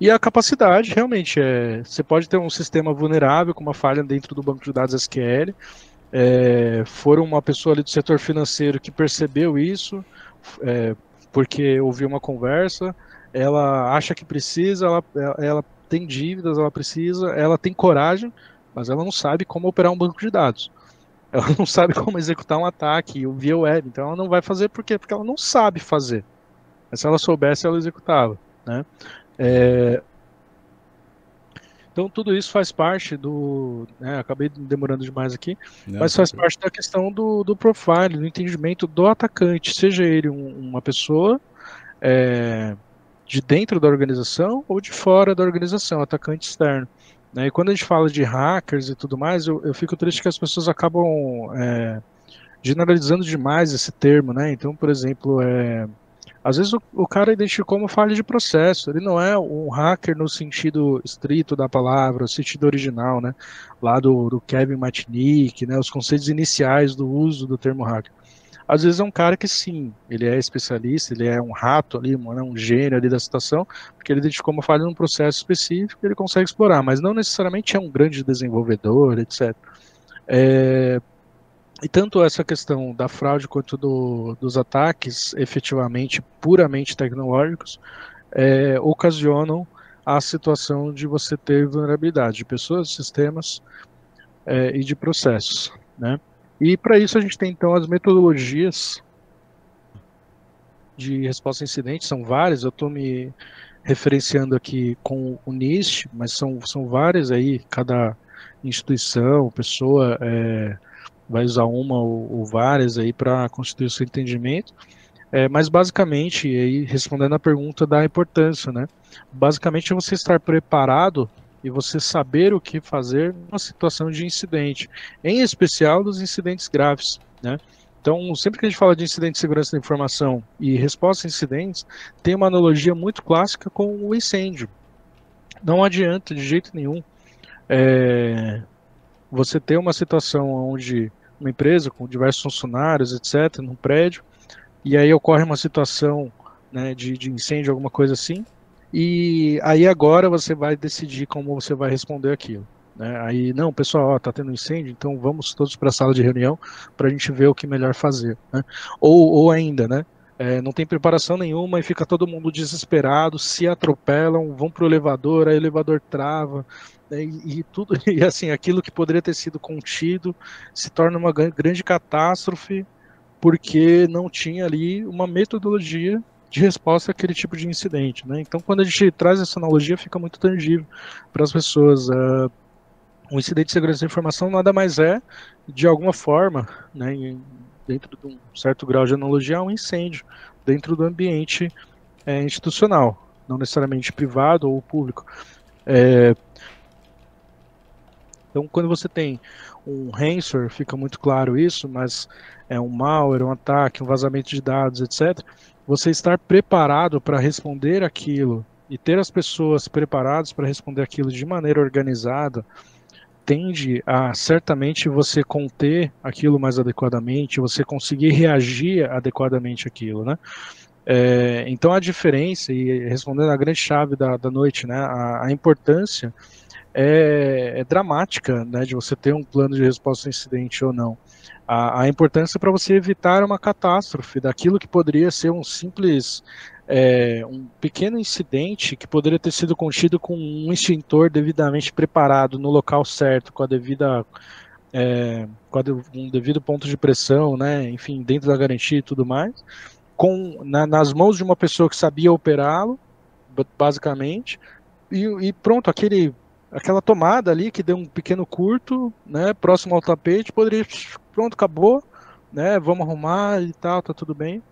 S2: E a capacidade, realmente, é, você pode ter um sistema vulnerável com uma falha dentro do banco de dados SQL, é, for uma pessoa ali do setor financeiro que percebeu isso, é, porque ouviu uma conversa, ela acha que precisa, ela, ela tem dívidas, ela precisa, ela tem coragem, mas ela não sabe como operar um banco de dados. Ela não sabe como executar um ataque via web, então ela não vai fazer por quê? Porque ela não sabe fazer. Mas se ela soubesse, ela executava, né? É, então tudo isso faz parte do. Né, acabei demorando demais aqui, Não, mas faz parte da questão do, do profile, do entendimento do atacante, seja ele um, uma pessoa é, de dentro da organização ou de fora da organização, atacante externo. Né? E quando a gente fala de hackers e tudo mais, eu, eu fico triste que as pessoas acabam é, generalizando demais esse termo, né? Então, por exemplo, é, às vezes o, o, cara identificou uma falha de processo. Ele não é um hacker no sentido estrito da palavra, o sentido original, né? Lá do, do Kevin Matnick, né? Os conceitos iniciais do uso do termo hacker. Às vezes é um cara que sim, ele é especialista, ele é um rato ali, né, um gênio ali da situação, porque ele identificou uma falha num processo específico ele consegue explorar, mas não necessariamente é um grande desenvolvedor, etc. É, e tanto essa questão da fraude quanto do, dos ataques efetivamente puramente tecnológicos é, ocasionam a situação de você ter vulnerabilidade de pessoas, sistemas é, e de processos. Né? E para isso a gente tem então as metodologias de resposta a incidentes, são várias, eu estou me referenciando aqui com o NIST, mas são, são várias aí, cada instituição, pessoa. É, vai usar uma ou, ou várias aí para constituir o seu entendimento. É, mas basicamente, aí, respondendo a pergunta da importância, né? Basicamente é você estar preparado e você saber o que fazer numa situação de incidente, em especial dos incidentes graves, né? Então, sempre que a gente fala de incidente de segurança da informação e resposta a incidentes, tem uma analogia muito clássica com o incêndio. Não adianta de jeito nenhum é, você ter uma situação onde uma empresa com diversos funcionários, etc., num prédio, e aí ocorre uma situação né, de, de incêndio, alguma coisa assim, e aí agora você vai decidir como você vai responder aquilo. Né? Aí, não, pessoal, está tendo incêndio, então vamos todos para a sala de reunião para a gente ver o que melhor fazer. Né? Ou, ou ainda, né? É, não tem preparação nenhuma e fica todo mundo desesperado, se atropelam, vão para o elevador, aí o elevador trava, né, e, e, tudo e assim aquilo que poderia ter sido contido se torna uma grande catástrofe porque não tinha ali uma metodologia de resposta àquele tipo de incidente, né? Então, quando a gente traz essa analogia, fica muito tangível para as pessoas. Uh, um incidente de segurança da informação nada mais é, de alguma forma, né, dentro de um certo grau de analogia, um incêndio dentro do ambiente é, institucional, não necessariamente privado ou público. É, então, quando você tem um ransomware, fica muito claro isso, mas é um malware, um ataque, um vazamento de dados, etc. Você estar preparado para responder aquilo e ter as pessoas preparadas para responder aquilo de maneira organizada tende a certamente você conter aquilo mais adequadamente, você conseguir reagir adequadamente aquilo, né? É, então a diferença, e respondendo a grande chave da, da noite, né, a, a importância é, é, dramática, né, de você ter um plano de resposta ao incidente ou não. A, a importância para você evitar uma catástrofe, daquilo que poderia ser um simples, é, um pequeno incidente que poderia ter sido contido com um extintor devidamente preparado no local certo, com a devida é, com um devido ponto de pressão, né, enfim, dentro da garantia e tudo mais, com na, nas mãos de uma pessoa que sabia operá-lo, basicamente, e, e, pronto, aquele aquela tomada ali que deu um pequeno curto, né, próximo ao tapete, poderia, pronto, acabou, né, vamos arrumar e tal, tá tudo bem.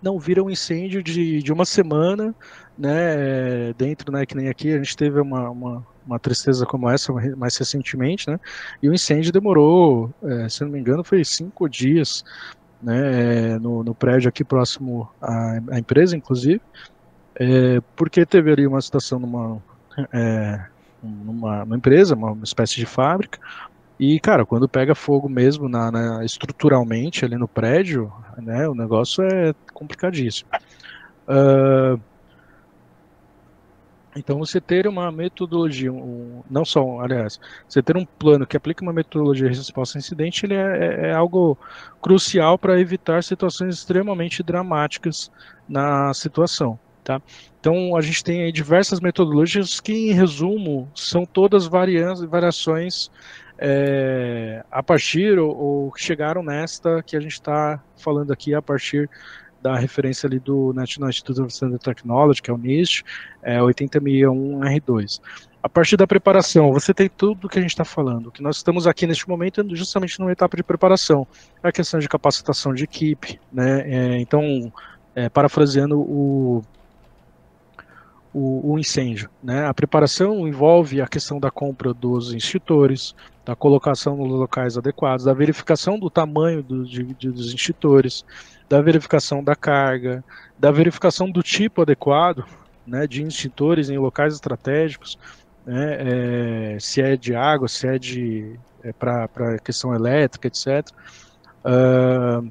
S2: Não vira um incêndio de, de uma semana, né, dentro, né, que nem aqui, a gente teve uma, uma, uma tristeza como essa mais recentemente, né, e o incêndio demorou, é, se não me engano, foi cinco dias, né, no, no prédio aqui próximo à, à empresa, inclusive, é, porque teve ali uma situação numa é, numa, numa empresa, uma, uma, espécie de fábrica. E, cara, quando pega fogo mesmo na, na, estruturalmente ali no prédio, né, o negócio é complicadíssimo. Uh, então, você ter uma metodologia, um, não só, aliás, você ter um plano que aplica uma metodologia de resposta a incidente, ele é, é, é algo crucial para evitar situações extremamente dramáticas na situação. Tá? Então, a gente tem diversas metodologias que, em resumo, são todas variações é, a partir ou, que chegaram nesta que a gente está falando aqui a partir da referência ali do National Institute of Standard Technology, que é o NIST, é 80001R2. A partir da preparação, você tem tudo que a gente está falando. O que nós estamos aqui neste momento é justamente numa etapa de preparação. É a questão de capacitação de equipe, né? É, então, é, parafraseando o, o, o, incêndio. Né? A preparação envolve a questão da compra dos extintores, da colocação nos locais adequados, da verificação do tamanho do, de, de, dos extintores, da verificação da carga, da verificação do tipo adequado né, de extintores em locais estratégicos né, é, se é de água, se é de é, para questão elétrica, etc. Uh,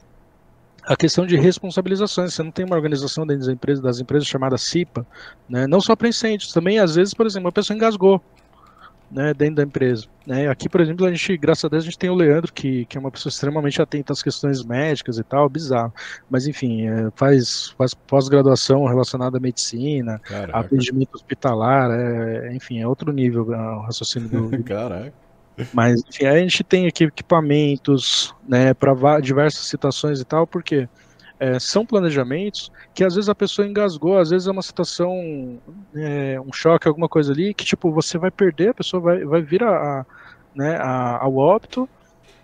S2: a questão de responsabilizações, você não tem uma organização dentro das empresas, das empresas chamada CIPA, né, não só para incêndios, também às vezes, por exemplo, uma pessoa engasgou, né, dentro da empresa. Né? Aqui, por exemplo, a gente, graças a Deus, a gente tem o Leandro, que, que é uma pessoa extremamente atenta às questões médicas e tal, bizarro. Mas, enfim, é, faz, faz pós-graduação relacionada à medicina, Caraca. atendimento hospitalar, é, enfim, é outro nível é, o raciocínio do.
S1: Caraca.
S2: Mas, enfim, a gente tem aqui equipamentos, né, para diversas situações e tal, porque é, são planejamentos que às vezes a pessoa engasgou, às vezes é uma situação, é, um choque, alguma coisa ali, que tipo, você vai perder, a pessoa vai, vai vir a, a né, a, ao óbito,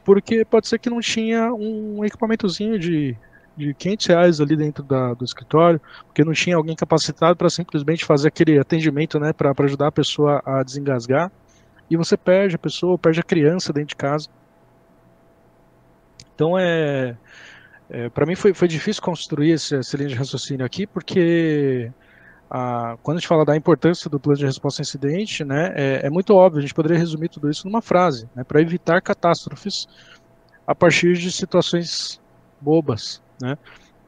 S2: porque pode ser que não tinha um equipamentozinho de, de 500 reais ali dentro da, do escritório, porque não tinha alguém capacitado para simplesmente fazer aquele atendimento, né, para ajudar a pessoa a desengasgar, e você perde a pessoa, perde a criança dentro de casa. Então é é, para mim foi, foi difícil construir esse, essa linha de raciocínio aqui, porque a, quando a gente fala da importância do plano de resposta a incidente, né, é, é muito óbvio, a gente poderia resumir tudo isso numa frase, né, para evitar catástrofes a partir de situações bobas. Né.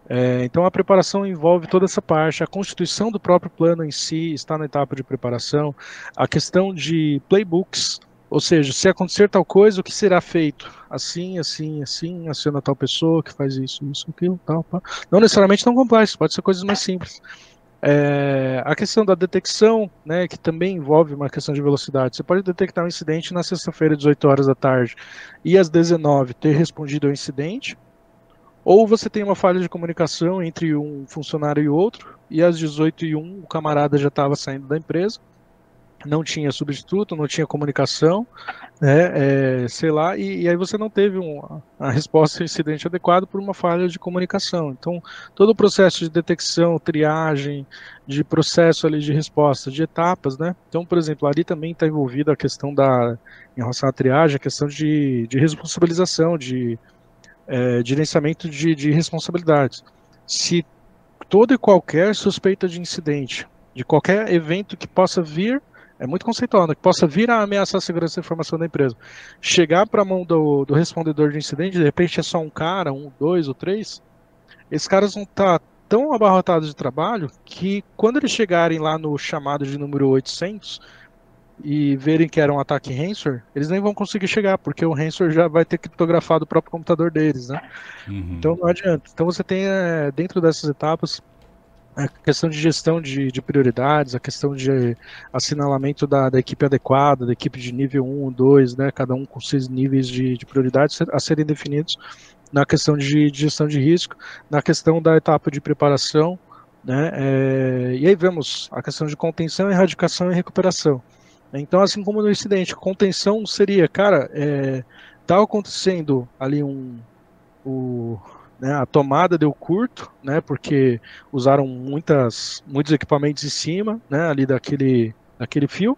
S2: É, então a preparação envolve toda essa parte, a constituição do próprio plano em si está na etapa de preparação, a questão de playbooks, ou seja, se acontecer tal coisa, o que será feito? Assim, assim, assim, aciona tal pessoa que faz isso, isso, aquilo, tal, tal. Não necessariamente tão complexo, pode ser coisas mais simples. É, a questão da detecção, né, que também envolve uma questão de velocidade. Você pode detectar um incidente na sexta-feira, 18 horas da tarde, e às 19 ter respondido ao incidente, ou você tem uma falha de comunicação entre um funcionário e outro, e às 18 e 1 o camarada já estava saindo da empresa, não tinha substituto, não tinha comunicação, né, é, sei lá, e, e, aí você não teve um, a resposta ao incidente adequado por uma falha de comunicação. Então, todo o processo de detecção, triagem, de processo ali de resposta, de etapas, né? Então, por exemplo, ali também está envolvida a questão da, em relação à triagem, a questão de, de responsabilização, de é, gerenciamento de, de responsabilidades. Se toda e qualquer suspeita de incidente, de qualquer evento que possa vir é muito conceitual, que possa vir a ameaçar a segurança da informação da empresa. Chegar para a mão do, do, respondedor de incidente, de repente é só um cara, um, dois ou três, esses caras vão estar tá tão abarrotados de trabalho que quando eles chegarem lá no chamado de número 800 e verem que era um ataque ransomware, eles nem vão conseguir chegar, porque o ransomware já vai ter criptografado o próprio computador deles, né? Uhum. Então não adianta. Então você tem, é, dentro dessas etapas, a questão de gestão de, de, prioridades, a questão de assinalamento da, da, equipe adequada, da equipe de nível 1, 2, né, cada um com seis níveis de, de prioridades a serem definidos na questão de, de, gestão de risco, na questão da etapa de preparação, né, é, e aí vemos a questão de contenção, erradicação e recuperação. Então, assim como no incidente, contenção seria, cara, é, tá acontecendo ali um, o, né, a tomada deu curto, né, porque usaram muitas, muitos equipamentos em cima, né, ali daquele, daquele fio.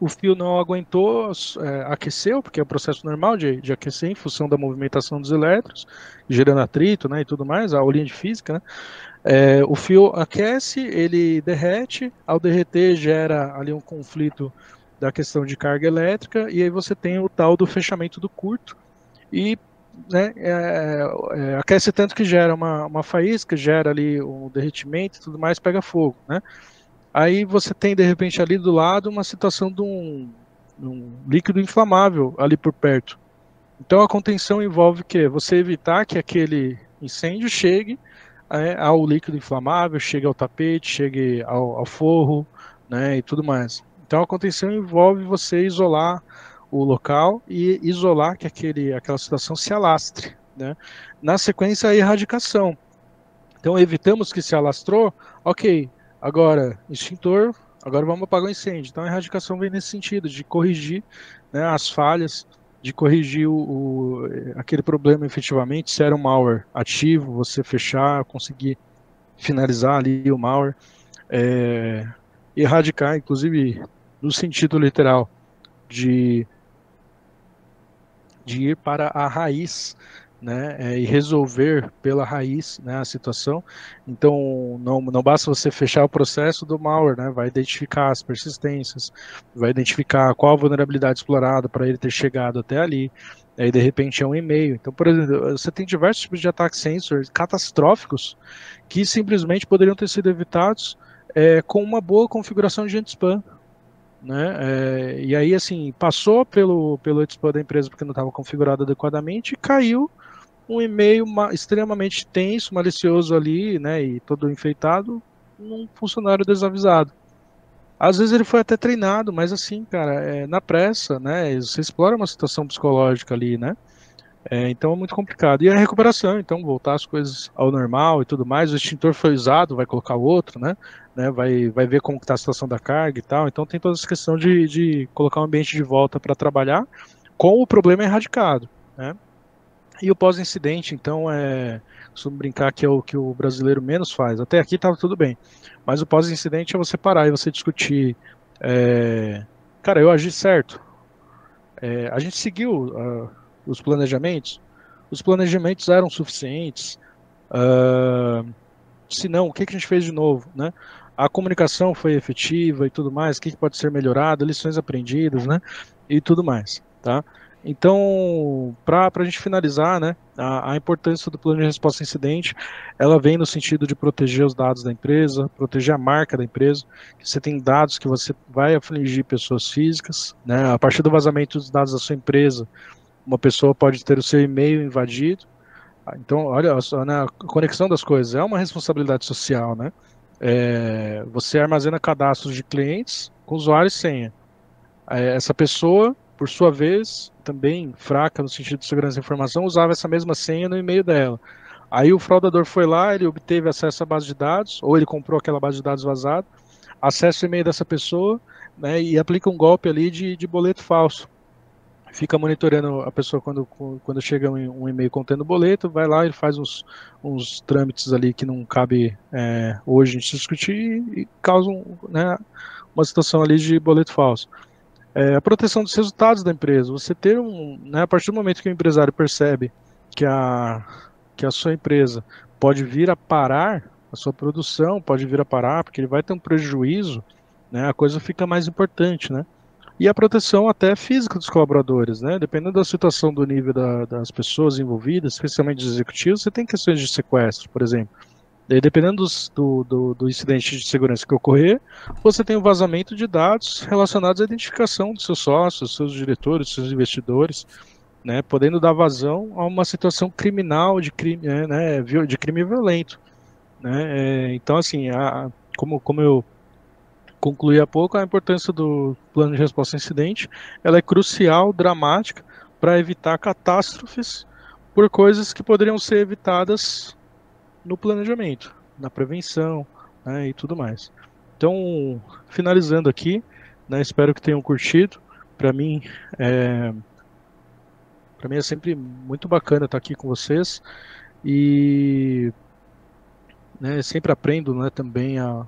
S2: O fio não aguentou, é, aqueceu, porque é o processo normal de, de aquecer em função da movimentação dos elétrons, gerando atrito né, e tudo mais, a aulinha de física. Né. É, o fio aquece, ele derrete, ao derreter gera ali um conflito da questão de carga elétrica, e aí você tem o tal do fechamento do curto, e né, é, é, aquece tanto que gera uma, uma faísca, gera ali um derretimento e tudo mais, pega fogo, né? Aí você tem, de repente, ali do lado uma situação de um, um líquido inflamável ali por perto. Então a contenção envolve o quê? Você evitar que aquele incêndio chegue é, ao líquido inflamável, chegue ao tapete, chegue ao, ao forro, né, e tudo mais. Então a contenção envolve você isolar o local e isolar que aquele, aquela situação se alastre. Né? Na sequência, a erradicação. Então, evitamos que se alastrou, ok, agora, extintor, agora vamos apagar o incêndio. Então, a erradicação vem nesse sentido, de corrigir né, as falhas, de corrigir o, o, aquele problema efetivamente, se era um malware ativo, você fechar, conseguir finalizar ali o malware, é, erradicar, inclusive no sentido literal, de, de ir para a raiz né, é, e resolver pela raiz né, a situação. Então, não, não basta você fechar o processo do malware, né, vai identificar as persistências, vai identificar qual a vulnerabilidade explorada para ele ter chegado até ali. Aí, de repente, é um e-mail. Então, por exemplo, você tem diversos tipos de ataques sensor catastróficos que simplesmente poderiam ter sido evitados é, com uma boa configuração de anti-spam. Né? É, e aí, assim, passou pelo, pelo anti-spam da empresa porque não estava configurado adequadamente e caiu um e-mail extremamente tenso, malicioso ali, né, e todo enfeitado, num funcionário desavisado. Às vezes ele foi até treinado, mas assim, cara, é, na pressa, né, você explora uma situação psicológica ali, né, é, então é muito complicado. E a recuperação, então, voltar as coisas ao normal e tudo mais, o extintor foi usado, vai colocar outro, né, né vai, vai ver como está a situação da carga e tal, então tem toda essa questão de, de colocar um ambiente de volta para trabalhar com o problema erradicado, né, e o pós-incidente, então, é. Costumo brincar que é o que o brasileiro menos faz. Até aqui estava tudo bem. Mas o pós-incidente é você parar e você discutir. É, cara, eu agi certo. É, a gente seguiu uh, os planejamentos. Os planejamentos eram suficientes. Uh, se não, o que, que a gente fez de novo, né? A comunicação foi efetiva e tudo mais. O que, que pode ser melhorado? Lições aprendidas, né? E tudo mais, tá? Então, para a gente finalizar, né, a, a, importância do plano de resposta a incidente, ela vem no sentido de proteger os dados da empresa, proteger a marca da empresa, que você tem dados que você vai afligir pessoas físicas, né, a partir do vazamento dos dados da sua empresa, uma pessoa pode ter o seu e-mail invadido, então, olha só, né, a conexão das coisas é uma responsabilidade social, né, é, você armazena cadastros de clientes com usuário e senha, é, essa pessoa por sua vez, também fraca no sentido de segurança da informação, usava essa mesma senha no e-mail dela. Aí o fraudador foi lá, ele obteve acesso à base de dados, ou ele comprou aquela base de dados vazada, acessa o e-mail dessa pessoa né, e aplica um golpe ali de, de boleto falso. Fica monitorando a pessoa quando, quando chega um, e-mail contendo boleto, vai lá, ele faz uns, uns trâmites ali que não cabe é, hoje a gente discutir e causam né, uma situação ali de boleto falso. É, a proteção dos resultados da empresa. Você ter um. Né, a partir do momento que o empresário percebe que a, que a sua empresa pode vir a parar, a sua produção pode vir a parar, porque ele vai ter um prejuízo, né, a coisa fica mais importante, né? E a proteção até física dos colaboradores, né? Dependendo da situação do nível da, das pessoas envolvidas, especialmente dos executivos, você tem questões de sequestro, por exemplo. Daí, dependendo do, do, do, incidente de segurança que ocorrer, você tem o um vazamento de dados relacionados à identificação dos seus sócios, seus diretores, seus investidores, né, podendo dar vazão a uma situação criminal de crime, é, né, de crime violento. Né, é, então, assim, a, como, como eu concluí há pouco, a importância do plano de resposta a incidente ela é crucial, dramática, para evitar catástrofes por coisas que poderiam ser evitadas no planejamento, na prevenção né, e tudo mais. Então, finalizando aqui, né, espero que tenham curtido. Para mim, é, para mim é sempre muito bacana estar aqui com vocês e né, sempre aprendo né, também a,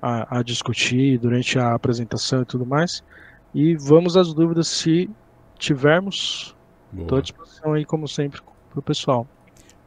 S2: a, a, discutir durante a apresentação e tudo mais. E vamos às dúvidas se tivermos. Estou à disposição aí, como sempre, para o pessoal.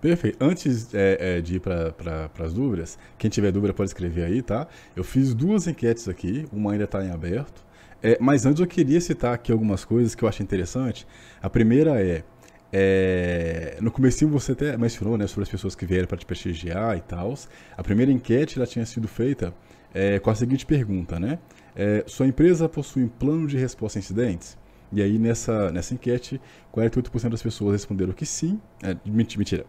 S1: Perfeito. Antes é, é, de ir para pra, as dúvidas, quem tiver dúvida pode escrever aí, tá? Eu fiz duas enquetes aqui, uma ainda está em aberto. É, mas antes eu queria citar aqui algumas coisas que eu acho interessante. A primeira é, é no começo você até mencionou né, sobre as pessoas que vieram para te prestigiar e tal. A primeira enquete ela tinha sido feita é, com a seguinte pergunta, né? É, sua empresa possui um plano de resposta a incidentes? E aí nessa, nessa enquete, 48% das pessoas responderam que sim. É, mentira.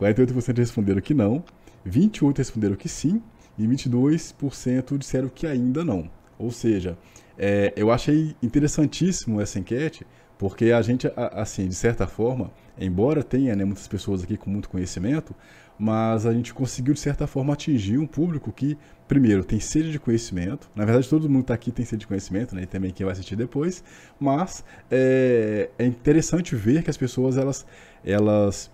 S1: 48% responderam que não, 28% responderam que sim e 22% disseram que ainda não. Ou seja, é, eu achei interessantíssimo essa enquete Porque a gente, assim, de certa forma, embora tenha né, muitas pessoas aqui com muito conhecimento, mas a gente conseguiu, de certa forma, atingir um público que, primeiro, tem sede de conhecimento. Na verdade, todo mundo está aqui tem sede de conhecimento, né? E também quem vai assistir depois. Mas é, é interessante ver que as pessoas, elas, elas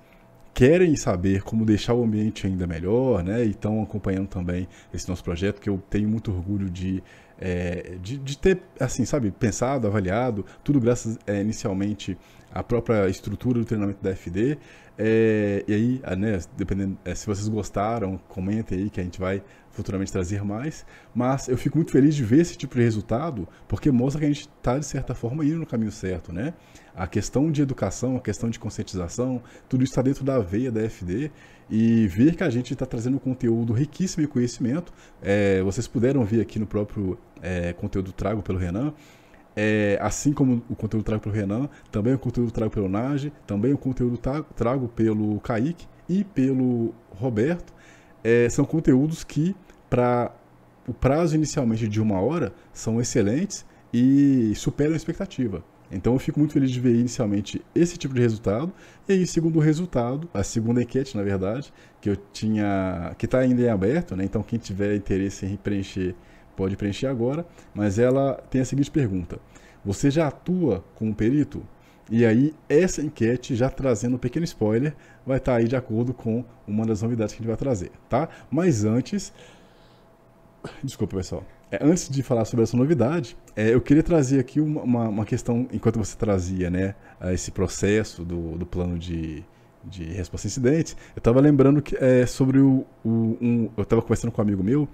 S1: querem saber como deixar o ambiente ainda melhor, né? E estão acompanhando também esse nosso projeto, que eu tenho muito orgulho de, é, de, de, ter, assim, sabe, pensado, avaliado, tudo graças é, inicialmente à própria estrutura do treinamento da FD. É, e aí, né, dependendo, se vocês gostaram, comentem aí que a gente vai futuramente trazer mais. Mas eu fico muito feliz de ver esse tipo de resultado, porque mostra que a gente está, de certa forma, indo no caminho certo, né? A questão de educação, a questão de conscientização, tudo isso está dentro da veia da FD e ver que a gente está trazendo conteúdo riquíssimo em conhecimento. É, vocês puderam ver aqui no próprio é, conteúdo trago pelo Renan. É, assim como o conteúdo trago pelo Renan, também o conteúdo trago pelo Nage, também o conteúdo trago pelo Kaique e pelo Roberto. É, são conteúdos que, para o prazo inicialmente de uma hora, são excelentes e superam a expectativa. Então eu fico muito feliz de ver inicialmente esse tipo de resultado. E aí, segundo resultado, a segunda enquete, na verdade, que eu tinha. que está ainda em aberto, né? Então quem tiver interesse em preencher, pode preencher agora. Mas ela tem a seguinte pergunta: Você já atua como perito? E aí, essa enquete, já trazendo um pequeno spoiler, vai estar tá aí de acordo com uma das novidades que a gente vai trazer, tá? Mas antes. Desculpa, pessoal. É, antes de falar sobre essa novidade, é, eu queria trazer aqui uma, uma, questão, enquanto você trazia né, esse processo do, do plano de, de resposta a incidentes, eu estava lembrando que, é, sobre o, o um, eu estava conversando com um amigo meu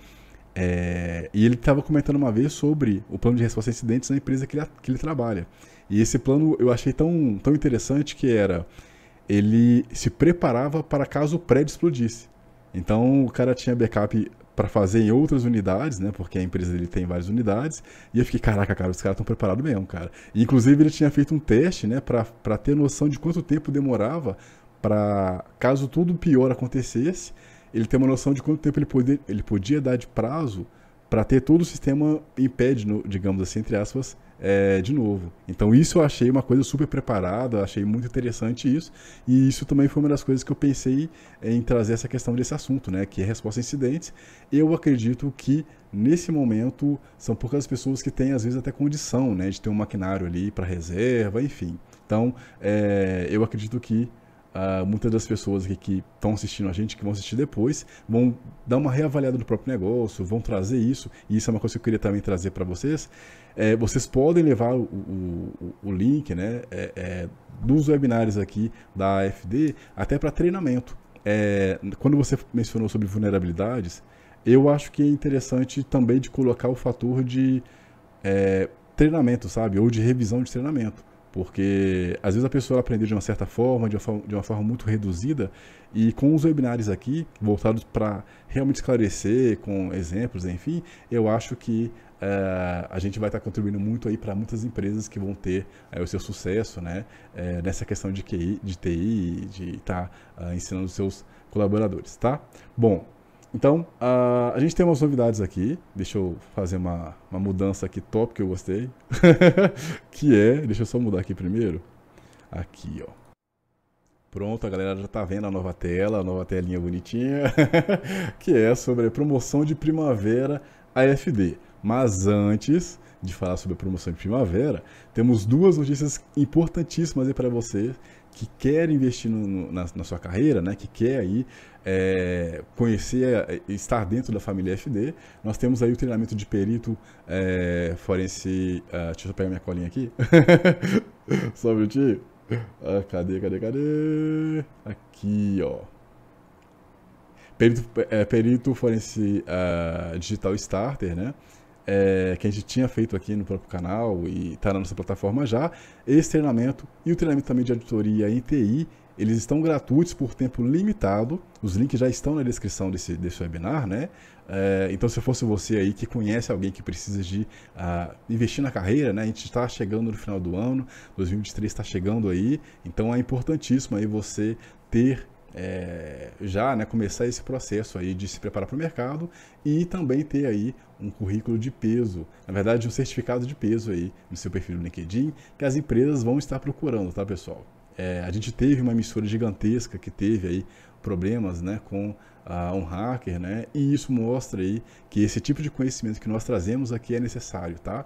S1: é, e ele estava comentando uma vez sobre o plano de resposta a incidentes na empresa que ele, que ele trabalha. E esse plano eu achei tão, tão interessante que era ele se preparava para caso o prédio explodisse. Então o cara tinha backup para fazer em outras unidades, né? Porque a empresa dele tem várias unidades. E eu fiquei, caraca, cara, os caras estão preparados mesmo, cara. E, inclusive ele tinha feito um teste, né? Para ter noção de quanto tempo demorava para caso tudo pior acontecesse, ele ter uma noção de quanto tempo ele, poder, ele podia dar de prazo para ter todo o sistema em pé, digamos assim, entre aspas, é, de novo. Então isso eu achei uma coisa super preparada, achei muito interessante isso, e isso também foi uma das coisas que eu pensei em trazer essa questão desse assunto, né, que é resposta a incidentes. Eu acredito que nesse momento são poucas pessoas que têm às vezes até condição, né, de ter um maquinário ali para reserva, enfim. Então é, eu acredito que Uh, muitas das pessoas que estão assistindo a gente, que vão assistir depois, vão dar uma reavaliada do próprio negócio, vão trazer isso, e isso é uma coisa que eu queria também trazer para vocês. É, vocês podem levar o, o, o link né, é, é, dos webinários aqui da AFD até para treinamento. É, quando você mencionou sobre vulnerabilidades, eu acho que é interessante também de colocar o fator de é, treinamento, sabe? Ou de revisão de treinamento. Porque às vezes a pessoa aprendeu de uma certa forma, de uma forma, de uma forma muito reduzida, e com os webinários aqui, voltados para realmente esclarecer, com exemplos, enfim, eu acho que uh, a gente vai estar tá contribuindo muito aí para muitas empresas que vão ter uh, o seu sucesso né, uh, nessa questão de, QI, de TI, de estar tá, ensinando os seus colaboradores, tá? Bom, então, uh, a gente tem umas novidades aqui. Deixa eu fazer uma, uma mudança aqui top que eu gostei. que é, deixa eu só mudar aqui primeiro. Aqui, ó. Pronto, a galera já tá vendo a nova tela, a nova telinha bonitinha. que é sobre a promoção de primavera AFD. Mas antes de falar sobre a promoção de primavera, temos duas notícias importantíssimas aí para você que quer investir no, na, na, sua carreira, né, que quer aí é, conhecer, é, estar dentro da família FD, nós temos aí o treinamento de perito é, forense. Uh, deixa eu pegar minha colinha aqui. Só um minutinho. Ah, cadê, cadê, cadê? Aqui, ó. Perito, é, perito forense uh, digital starter, né? É, que a gente tinha feito aqui no próprio canal e está na nossa plataforma já, esse treinamento e o treinamento também de auditoria em TI, eles estão gratuitos por tempo limitado, os links já estão na descrição desse, desse webinar, né? É, então, se fosse você aí que conhece alguém que precisa de uh, investir na carreira, né? A gente está chegando no final do ano, 2023 está chegando aí, então é importantíssimo aí você ter é, já né, começar esse processo aí de se preparar para o mercado e também ter aí um currículo de peso, na verdade um certificado de peso aí no seu perfil LinkedIn, que as empresas vão estar procurando, tá pessoal? É, a gente teve uma emissora gigantesca que teve aí problemas né, com uh, um hacker, né, e isso mostra aí que esse tipo de conhecimento que nós trazemos aqui é necessário, tá?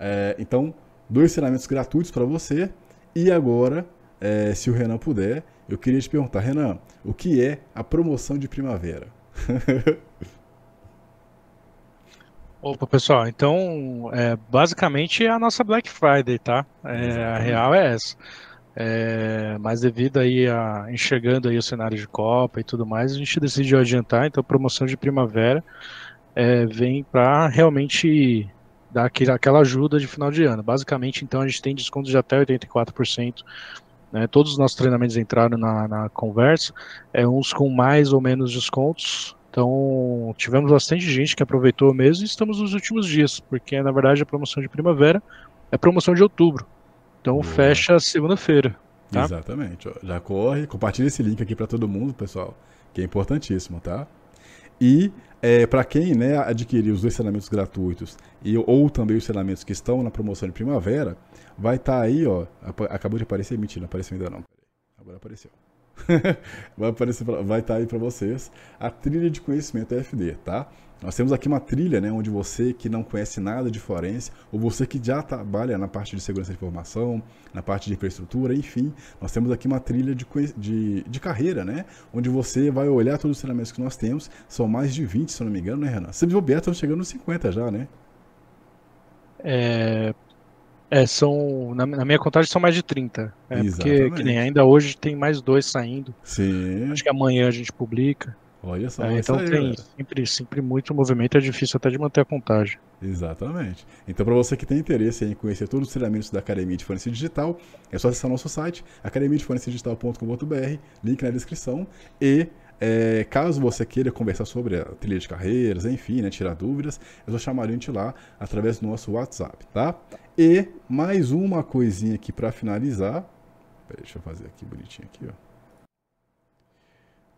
S1: É, então, dois treinamentos gratuitos para você e agora, é, se o Renan puder, eu queria te perguntar, Renan, o que é a promoção de primavera?
S2: Opa, pessoal, então, é, basicamente é a nossa Black Friday, tá? É, a real é essa. É, mas devido aí a enxergando aí o cenário de Copa e tudo mais, a gente decidiu adiantar, então a promoção de primavera é, vem para realmente dar aquele, aquela ajuda de final de ano. Basicamente, então, a gente tem desconto de até 84% né? Todos os nossos treinamentos entraram na, na conversa, é, uns com mais ou menos descontos. Então, tivemos bastante gente que aproveitou mesmo e estamos nos últimos dias, porque na verdade a promoção de primavera é promoção de outubro. Então, Boa. fecha segunda-feira.
S1: Tá? Exatamente. Já corre, compartilha esse link aqui para todo mundo, pessoal, que é importantíssimo, tá? E é, para quem né, adquirir os dois treinamentos gratuitos e, ou também os treinamentos que estão na promoção de primavera, vai estar tá aí, ó. Acabou de aparecer, mentira, não apareceu ainda não. Agora apareceu. vai estar tá aí para vocês a trilha de conhecimento FD, tá? Nós temos aqui uma trilha, né, onde você que não conhece nada de forense, ou você que já trabalha na parte de segurança de informação, na parte de infraestrutura, enfim, nós temos aqui uma trilha de, de, de carreira, né, onde você vai olhar todos os treinamentos que nós temos, são mais de 20, se eu não me engano, né, Renan? Se bobear, estamos chegando nos 50 já, né?
S2: É, é, são. Na, na, minha contagem são mais de 30. É, porque que nem ainda hoje tem mais dois saindo.
S1: Sim.
S2: Acho que amanhã a gente publica.
S1: Olha só.
S2: É, então aí, tem sempre, sempre muito movimento, é difícil até de manter a contagem.
S1: Exatamente. Então, para você que tem interesse em conhecer todos os treinamentos da Academia de Forense Digital, é só acessar nosso site, academiadeforencedigital.com.br, link na descrição. E é, caso você queira conversar sobre a trilha de carreiras, enfim, né, tirar dúvidas, é só chamar a gente lá através do nosso WhatsApp, tá? E mais uma coisinha aqui para finalizar. Pera, deixa eu fazer aqui bonitinho aqui, ó.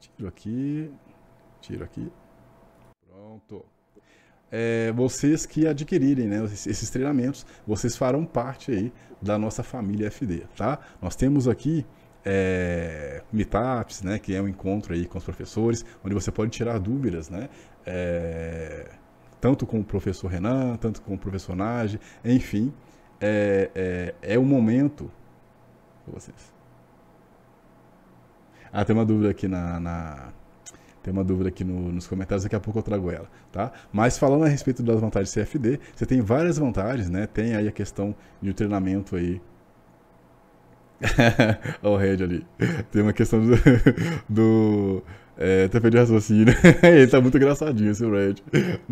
S1: Tiro aqui, tiro aqui. Pronto. É, vocês que adquirirem né, esses treinamentos, vocês farão parte aí da nossa família FD, tá? Nós temos aqui é, meetups, né, que é um encontro aí com os professores, onde você pode tirar dúvidas, né? É, tanto com o professor Renan, tanto com o professor Nage, enfim, é, é, é o momento vocês. Ah, tem uma dúvida aqui na, na tem uma dúvida aqui no, nos comentários, daqui a pouco eu trago ela, tá? Mas falando a respeito das vantagens CFD, você tem várias vantagens, né? Tem aí a questão de um treinamento aí Olha o Red ali. Tem uma questão do, do é, até perdi o raciocínio. Ele tá muito engraçadinho esse Red.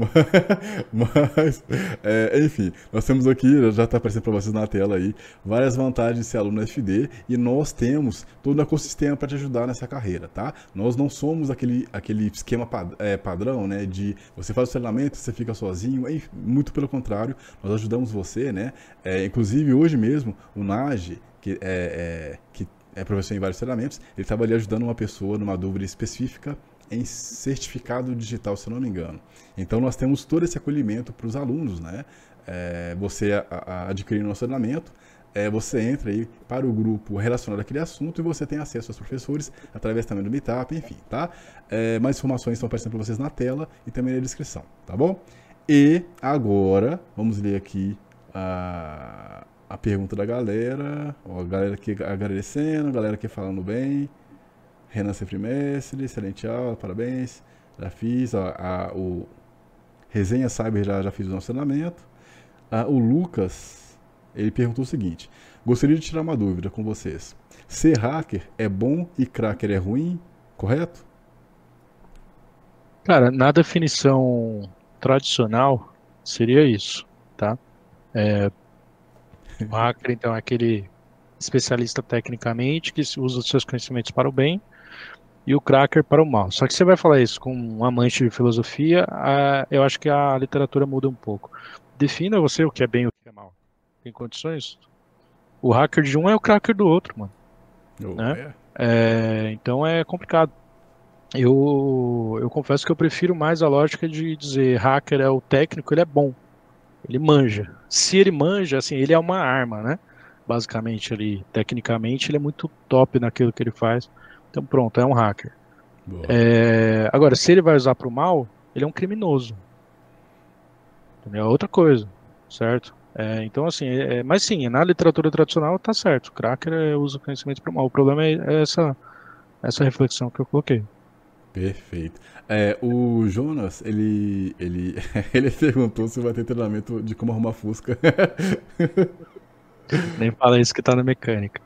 S1: Mas, é, enfim, nós temos aqui, já tá aparecendo para vocês na tela aí, várias vantagens de ser aluno FD e nós temos todo o ecossistema para te ajudar nessa carreira, tá? Nós não somos aquele, aquele esquema pad, é, padrão, né? De você faz o treinamento, você fica sozinho. Enfim, muito pelo contrário, nós ajudamos você, né? É, inclusive, hoje mesmo, o Nage, que, é, é que é professor em vários treinamentos, ele estava ali ajudando uma pessoa numa dúvida específica em certificado digital, se eu não me engano. Então nós temos todo esse acolhimento para os alunos, né? É, você a, a, adquirindo nosso treinamento, é, você entra aí para o grupo relacionado àquele assunto e você tem acesso aos professores através também do Meetup, enfim, tá? É, mais informações estão aparecendo para vocês na tela e também na descrição, tá bom? E agora, vamos ler aqui a a pergunta da galera. Ó, a galera aqui agradecendo, a galera aqui falando bem. Renan sempre mestre, excelente aula, parabéns. Já fiz, ó, a, o Resenha Cyber já, já fiz o nosso treinamento. Ah, o Lucas, ele perguntou o seguinte: Gostaria de tirar uma dúvida com vocês. Ser hacker é bom e cracker é ruim, correto?
S2: Cara, na definição tradicional seria isso, tá? É, o hacker, então, é aquele especialista tecnicamente que usa os seus conhecimentos para o bem e o cracker para o mal. Só que você vai falar isso com um amante de filosofia, a, eu acho que a literatura muda um pouco. Defina você o que é bem e o que é mal. Tem condições? O hacker de um é o cracker do outro, mano. Oh, né? É, então é complicado. Eu, eu confesso que eu prefiro mais a lógica de dizer hacker é o técnico, ele é bom. Ele manja. Se ele manja, assim, ele é uma arma, né? Basicamente, ele, tecnicamente, ele é muito top naquilo que ele faz. Então, pronto, é um hacker. É, agora, se ele vai usar para o mal, ele é um criminoso. É outra coisa, certo? É, então, assim, é, é mas sim, na literatura tradicional tá certo. O cracker é, usa conhecimento para o mal. O problema é, é essa, essa reflexão que eu coloquei.
S1: Perfeito. É, o Jonas, ele, ele, ele perguntou se vai ter treinamento de como arrumar Fusca.
S2: Nem fala isso que tá na mecânica.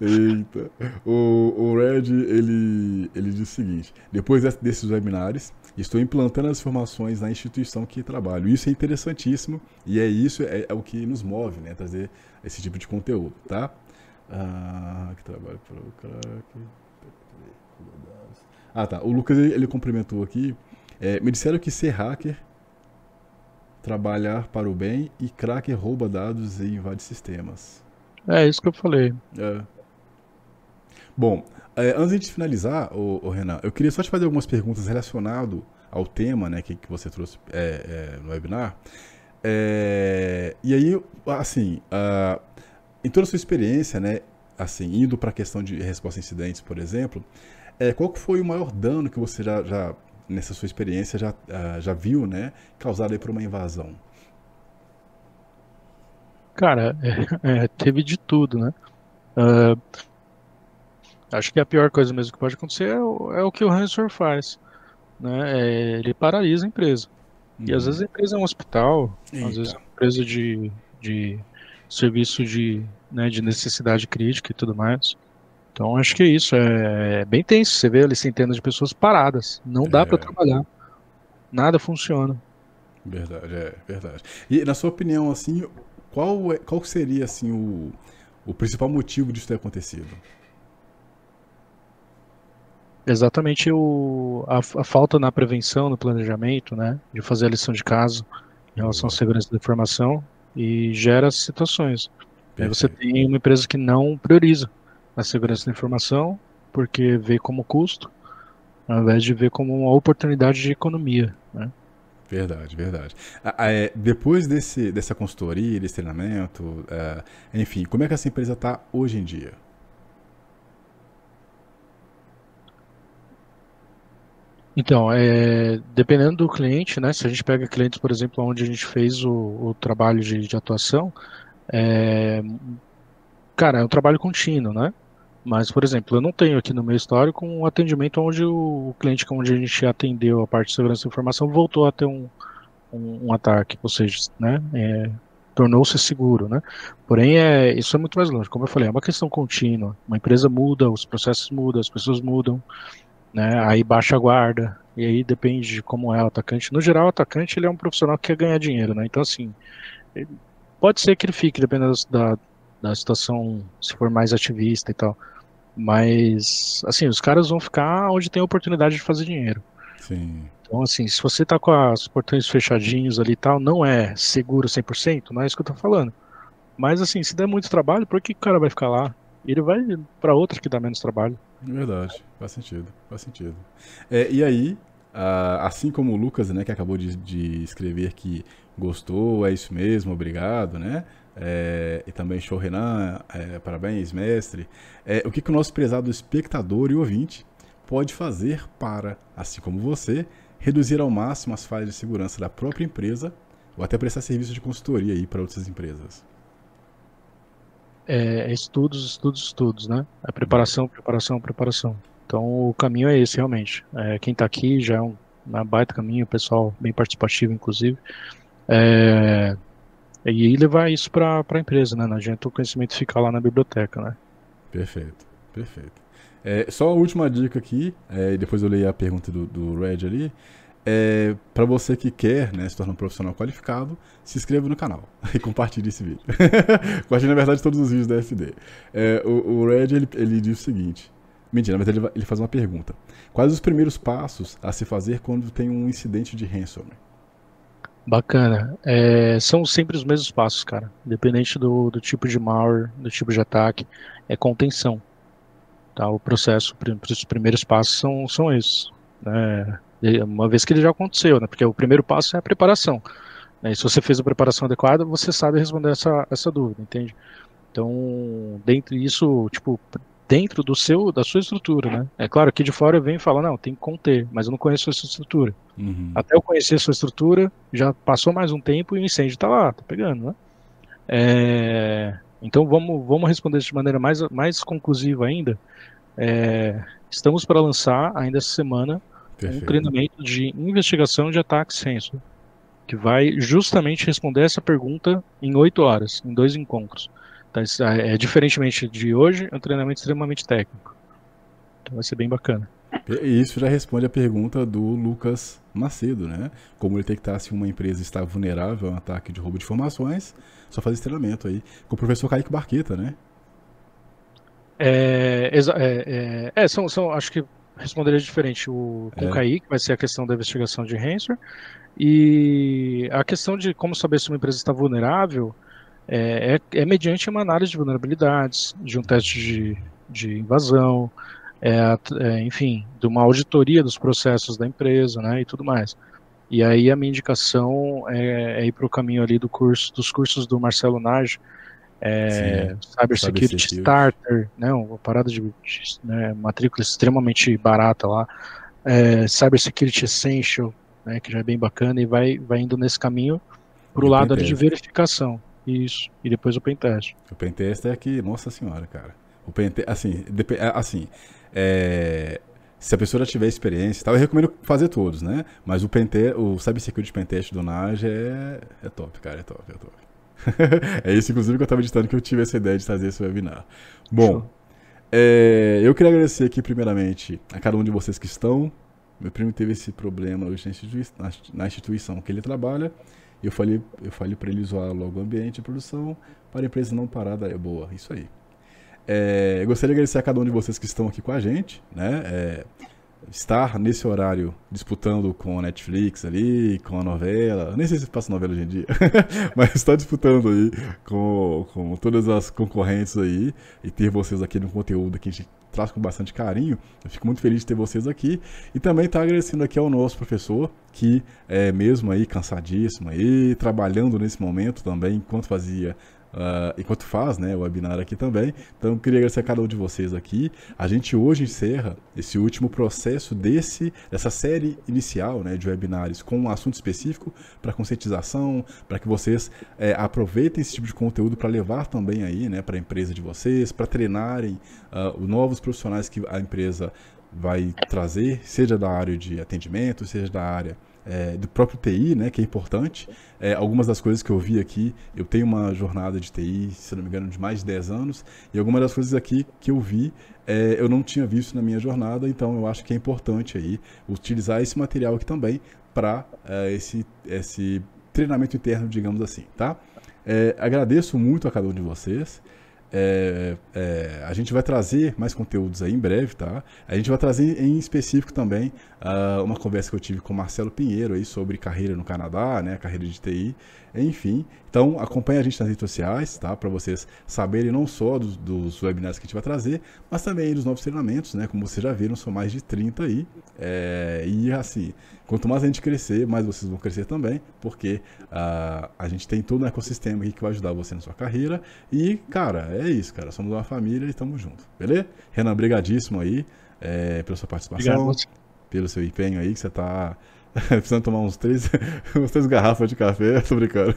S1: Eita. O, o Red, ele, ele diz o seguinte: depois desses webinários, estou implantando as informações na instituição que trabalho. Isso é interessantíssimo e é isso é, é o que nos move, né? Trazer esse tipo de conteúdo, tá? Ah, que trabalho para o crack. Ah, tá. O Lucas ele, ele cumprimentou aqui. É, me disseram que ser hacker trabalhar para o bem e cracker rouba dados e invade sistemas.
S2: É isso que eu falei.
S1: É. Bom, é, antes de finalizar, o, o, Renan, eu queria só te fazer algumas perguntas relacionadas ao tema né, que, que você trouxe é, é, no webinar. É, e aí, assim, uh, em toda a sua experiência, né, assim, indo para a questão de resposta a incidentes, por exemplo, é, qual que foi o maior dano que você já, já nessa sua experiência, já, uh, já viu, né, causado por uma invasão?
S2: Cara, é, é, teve de tudo, né? Uh, acho que a pior coisa mesmo que pode acontecer é o, é o que o ransomware faz. Né? É, ele paralisa a empresa. Uhum. E às uhum. vezes a empresa é um hospital, Eita. às vezes é uma empresa de, de serviço de, né, de necessidade crítica e tudo mais. Então acho que é isso, é, é bem tenso. Você vê ali centenas de pessoas paradas. Não dá para trabalhar. Nada funciona.
S1: Verdade, é verdade. E na sua opinião, assim, qual, é, qual seria assim o, o principal motivo disso ter acontecido?
S2: Exatamente o, a, a, falta na prevenção, no planejamento, né, de fazer a lição de casa em relação à segurança da informação e gera situações. Aí você tem uma empresa que não prioriza a segurança da informação porque vê como custo, ao invés de ver como uma oportunidade de economia, né?
S1: Verdade, verdade. É, depois desse, dessa consultoria, desse treinamento, é, enfim, como é que essa empresa está hoje em dia?
S2: Então, é, dependendo do cliente, né? Se a gente pega clientes, por exemplo, onde a gente fez o, o trabalho de, de atuação, é, cara, é um trabalho contínuo, né? Mas, por exemplo, eu não tenho aqui no meu histórico um atendimento onde o cliente onde a gente atendeu a parte de segurança da informação voltou a ter um, um, um ataque, ou seja, né, é, tornou-se seguro, né? Porém, é, isso é muito mais longe. Como eu falei, é uma questão contínua. Uma empresa muda, os processos mudam, as pessoas mudam, né? Aí baixa a guarda, e aí depende de como é o atacante. No geral, o atacante ele é um profissional que quer ganhar dinheiro, né? Então, assim, pode ser que ele fique, dependendo da, da situação, se for mais ativista e tal. Mas, assim, os caras vão ficar onde tem a oportunidade de fazer dinheiro.
S1: Sim.
S2: Então, assim, se você tá com os portões fechadinhos ali e tal, não é seguro 100%, não é isso que eu tô falando. Mas, assim, se der muito trabalho, por que o cara vai ficar lá? Ele vai para outra que dá menos trabalho.
S1: Verdade, faz sentido, faz sentido. É, e aí, assim como o Lucas, né, que acabou de, de escrever que gostou, é isso mesmo, obrigado, né? É, e também show Renan, é, parabéns, mestre. É, o que, que o nosso prezado espectador e ouvinte pode fazer para, assim como você, reduzir ao máximo as falhas de segurança da própria empresa ou até prestar serviço de consultoria aí para outras empresas?
S2: É, estudos, estudos, estudos, né? É preparação, preparação, preparação. Então o caminho é esse realmente. É, quem está aqui já é um, um baita caminho, pessoal bem participativo, inclusive. É, e levar isso para a empresa, né? Não adianta o conhecimento ficar lá na biblioteca, né?
S1: Perfeito, perfeito. É, só a última dica aqui, é, depois eu leio a pergunta do, do Red ali. É, para você que quer né, se tornar um profissional qualificado, se inscreva no canal e compartilhe esse vídeo. compartilhe, na verdade, todos os vídeos da FD. É, o, o, Red ele, ele diz o seguinte: mentira, mas ele, ele faz uma pergunta. Quais os primeiros passos a se fazer quando tem um incidente de ransomware?
S2: Bacana. É, são sempre os mesmos passos, cara. Independente do, do tipo de malware, do tipo de ataque, é contenção. Tá, o processo, os primeiros passos são, são esses. Né? Uma vez que ele já aconteceu, né? porque o primeiro passo é a preparação. Né? E se você fez a preparação adequada, você sabe responder essa, essa dúvida, entende? Então, dentro disso, tipo, dentro do seu, da sua estrutura, né? É claro que de fora vem e fala, não, tem que conter, mas eu não conheço a sua estrutura. Uhum. Até eu conhecer a sua estrutura, já passou mais um tempo e o incêndio está lá, tá pegando, né? É, então vamos, vamos responder de maneira mais, mais conclusiva ainda. É, estamos para lançar ainda essa semana Perfeito. um treinamento de investigação de ataque sensor, que vai justamente responder essa pergunta em oito horas, em dois encontros. Tá, é, diferentemente de hoje, é um treinamento extremamente técnico. Então vai ser bem bacana.
S1: E isso já responde a pergunta do Lucas Macedo, né? Como ele detectar se uma empresa está vulnerável a um ataque de roubo de informações, só fazer esse treinamento aí com o professor Kaique Barqueta, né?
S2: É, é, é, é, são, são, acho que responderia diferente. O, com o é. Kaique vai ser a questão da investigação de ransomware e a questão de como saber se uma empresa está vulnerável é, é, é mediante uma análise de vulnerabilidades, de um teste de, de invasão, é, é, enfim, de uma auditoria dos processos da empresa, né, e tudo mais. E aí a minha indicação é, é ir para o caminho ali do curso, dos cursos do Marcelo Nage, é, Cyber Security Starter, né, uma parada de, de né, matrícula extremamente barata lá, é, Cyber Security Essential, né, que já é bem bacana, e vai, vai indo nesse caminho para o lado ali de verificação. Isso. E depois o pentest.
S1: O pentest é aqui, nossa senhora, cara. O pentest, assim, é, assim, é, se a pessoa já tiver experiência, tal, eu recomendo fazer todos, né? Mas o pentest, o Cybersecurity Pentest do Nage é, é top, cara, é top, é top. é isso, inclusive, que eu estava editando que eu tive essa ideia de fazer esse webinar. Bom, é, eu queria agradecer aqui, primeiramente, a cada um de vocês que estão. Meu primo teve esse problema hoje na instituição que ele trabalha. Eu falei, eu falei para ele usar logo o ambiente de produção para a empresa não parar da é boa. Isso aí. É, eu gostaria de agradecer a cada um de vocês que estão aqui com a gente, né? É, estar nesse horário disputando com a Netflix ali, com a novela, nem sei se passa novela hoje em dia, mas está disputando aí com, com todas as concorrentes aí e ter vocês aqui no conteúdo que a gente traz com bastante carinho. Eu fico muito feliz de ter vocês aqui. E também tá agradecendo aqui ao nosso professor, que é mesmo aí cansadíssimo aí, trabalhando nesse momento também, enquanto fazia Uh, enquanto faz né, o webinar aqui também. Então, queria agradecer a cada um de vocês aqui. A gente hoje encerra esse último processo desse, dessa série inicial né, de webinars com um assunto específico para conscientização, para que vocês é, aproveitem esse tipo de conteúdo para levar também aí né, para a empresa de vocês, para treinarem uh, novos profissionais que a empresa vai trazer, seja da área de atendimento, seja da área é, do próprio TI, né, que é importante. É, algumas das coisas que eu vi aqui, eu tenho uma jornada de TI, se não me engano, de mais de 10 anos, e algumas das coisas aqui que eu vi, é, eu não tinha visto na minha jornada, então eu acho que é importante aí utilizar esse material aqui também para é, esse, esse treinamento interno, digamos assim, tá? É, agradeço muito a cada um de vocês. É, é, a gente vai trazer mais conteúdos aí em breve, tá? A gente vai trazer em específico também uh, uma conversa que eu tive com o Marcelo Pinheiro aí sobre carreira no Canadá, né? Carreira de TI, enfim. Então acompanhe a gente nas redes sociais, tá? Para vocês saberem não só dos, dos, webinars que a gente vai trazer, mas também dos novos treinamentos, né? Como vocês já viram, são mais de 30 aí. É, e assim, quanto mais a gente crescer, mais vocês vão crescer também, porque uh, a gente tem todo um ecossistema aqui que vai ajudar você na sua carreira. E, cara, é isso, cara. Somos uma família e estamos juntos, beleza? Renan, brigadíssimo aí é, pela sua participação, Obrigado. pelo seu empenho aí, que você está precisando tomar uns três, uns três garrafas de café, tô brincando.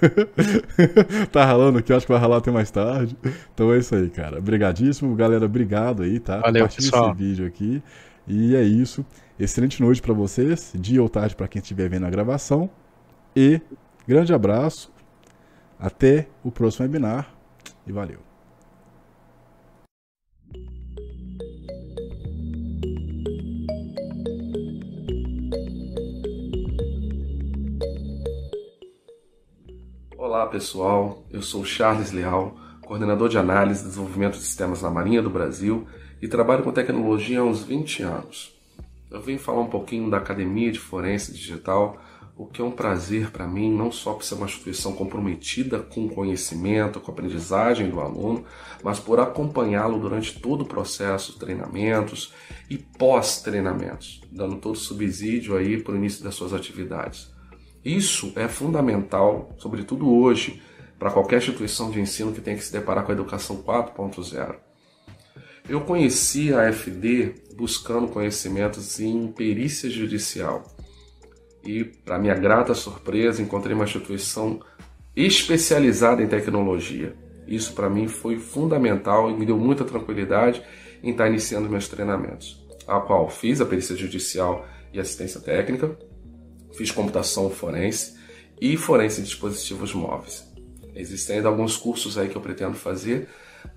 S1: tá ralando aqui, acho que vai ralar até mais tarde. Então é isso aí, cara. Obrigadíssimo, galera. Obrigado aí, tá?
S2: Valeu, Compartilhe pessoal.
S1: esse vídeo aqui. E é isso. Excelente noite para vocês, dia ou tarde para quem estiver vendo a gravação. E grande abraço. Até o próximo webinar e valeu.
S3: Pessoal, eu sou Charles Leal, coordenador de análise e desenvolvimento de sistemas na Marinha do Brasil e trabalho com tecnologia há uns 20 anos. Eu vim falar um pouquinho da Academia de Forense Digital, o que é um prazer para mim, não só por ser uma instituição comprometida com o conhecimento, com a aprendizagem do aluno, mas por acompanhá-lo durante todo o processo, treinamentos e pós-treinamentos, dando todo o subsídio aí para o início das suas atividades. Isso é fundamental, sobretudo hoje, para qualquer instituição de ensino que tenha que se deparar com a educação 4.0. Eu conheci a FD buscando conhecimentos em perícia judicial e, para minha grata surpresa, encontrei uma instituição especializada em tecnologia. Isso para mim foi fundamental e me deu muita tranquilidade em estar iniciando meus treinamentos, a qual fiz a perícia judicial e assistência técnica, fiz computação forense e forense em dispositivos móveis. Existem ainda alguns cursos aí que eu pretendo fazer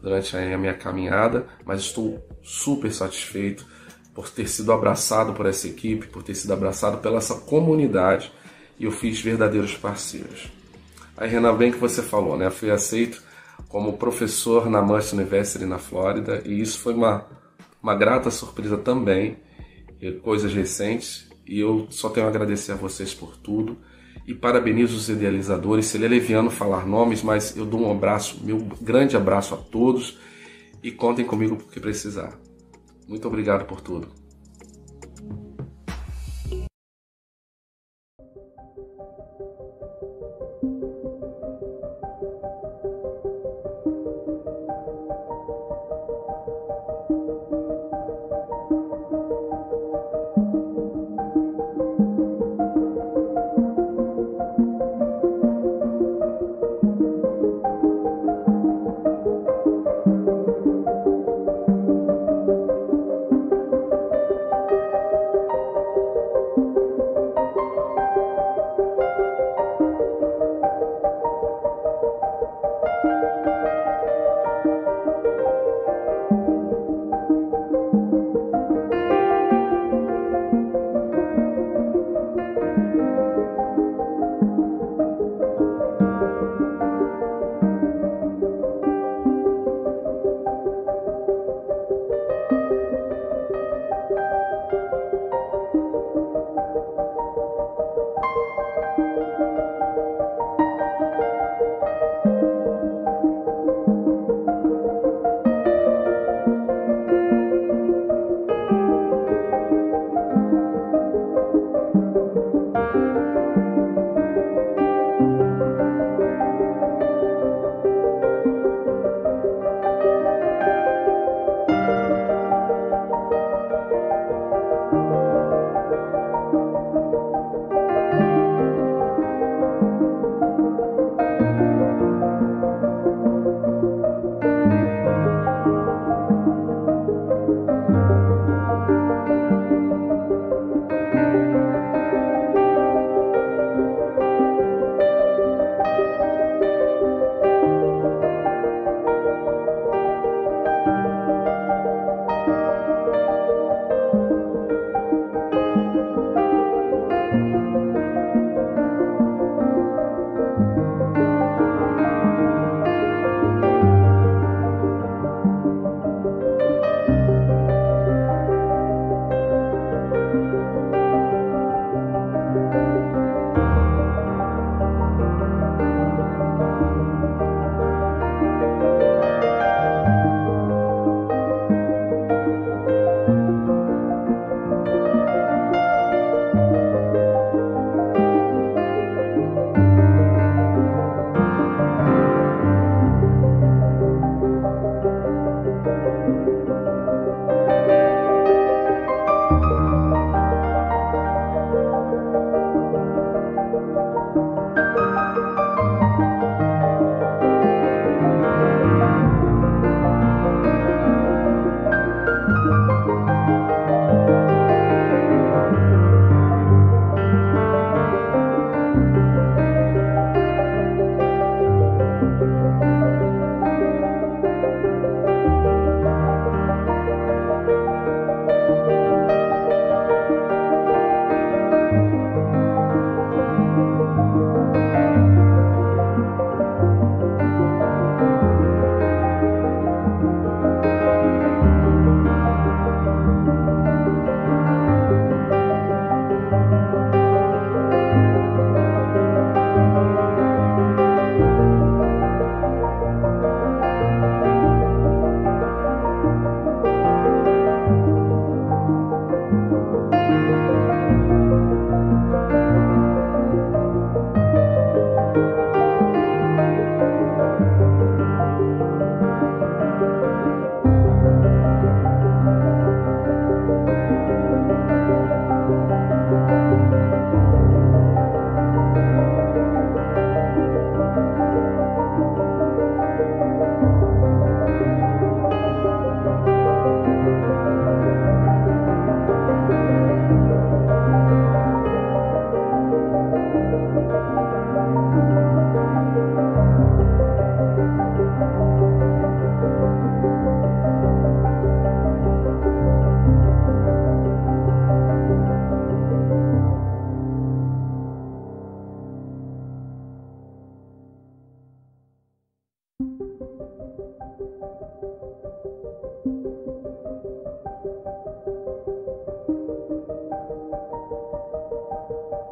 S3: durante a minha caminhada, mas estou super satisfeito por ter sido abraçado por essa equipe, por ter sido abraçado pela essa comunidade e eu fiz verdadeiros parceiros. Aí, Renan, bem que você falou, né? Fui aceito como professor na Must University na Flórida e isso foi uma, uma grata surpresa também, coisas recentes, e eu só tenho a agradecer a vocês por tudo e parabenizo os idealizadores. Seria leviano falar nomes, mas eu dou um abraço, meu grande abraço a todos e contem comigo porque precisar. Muito obrigado por tudo.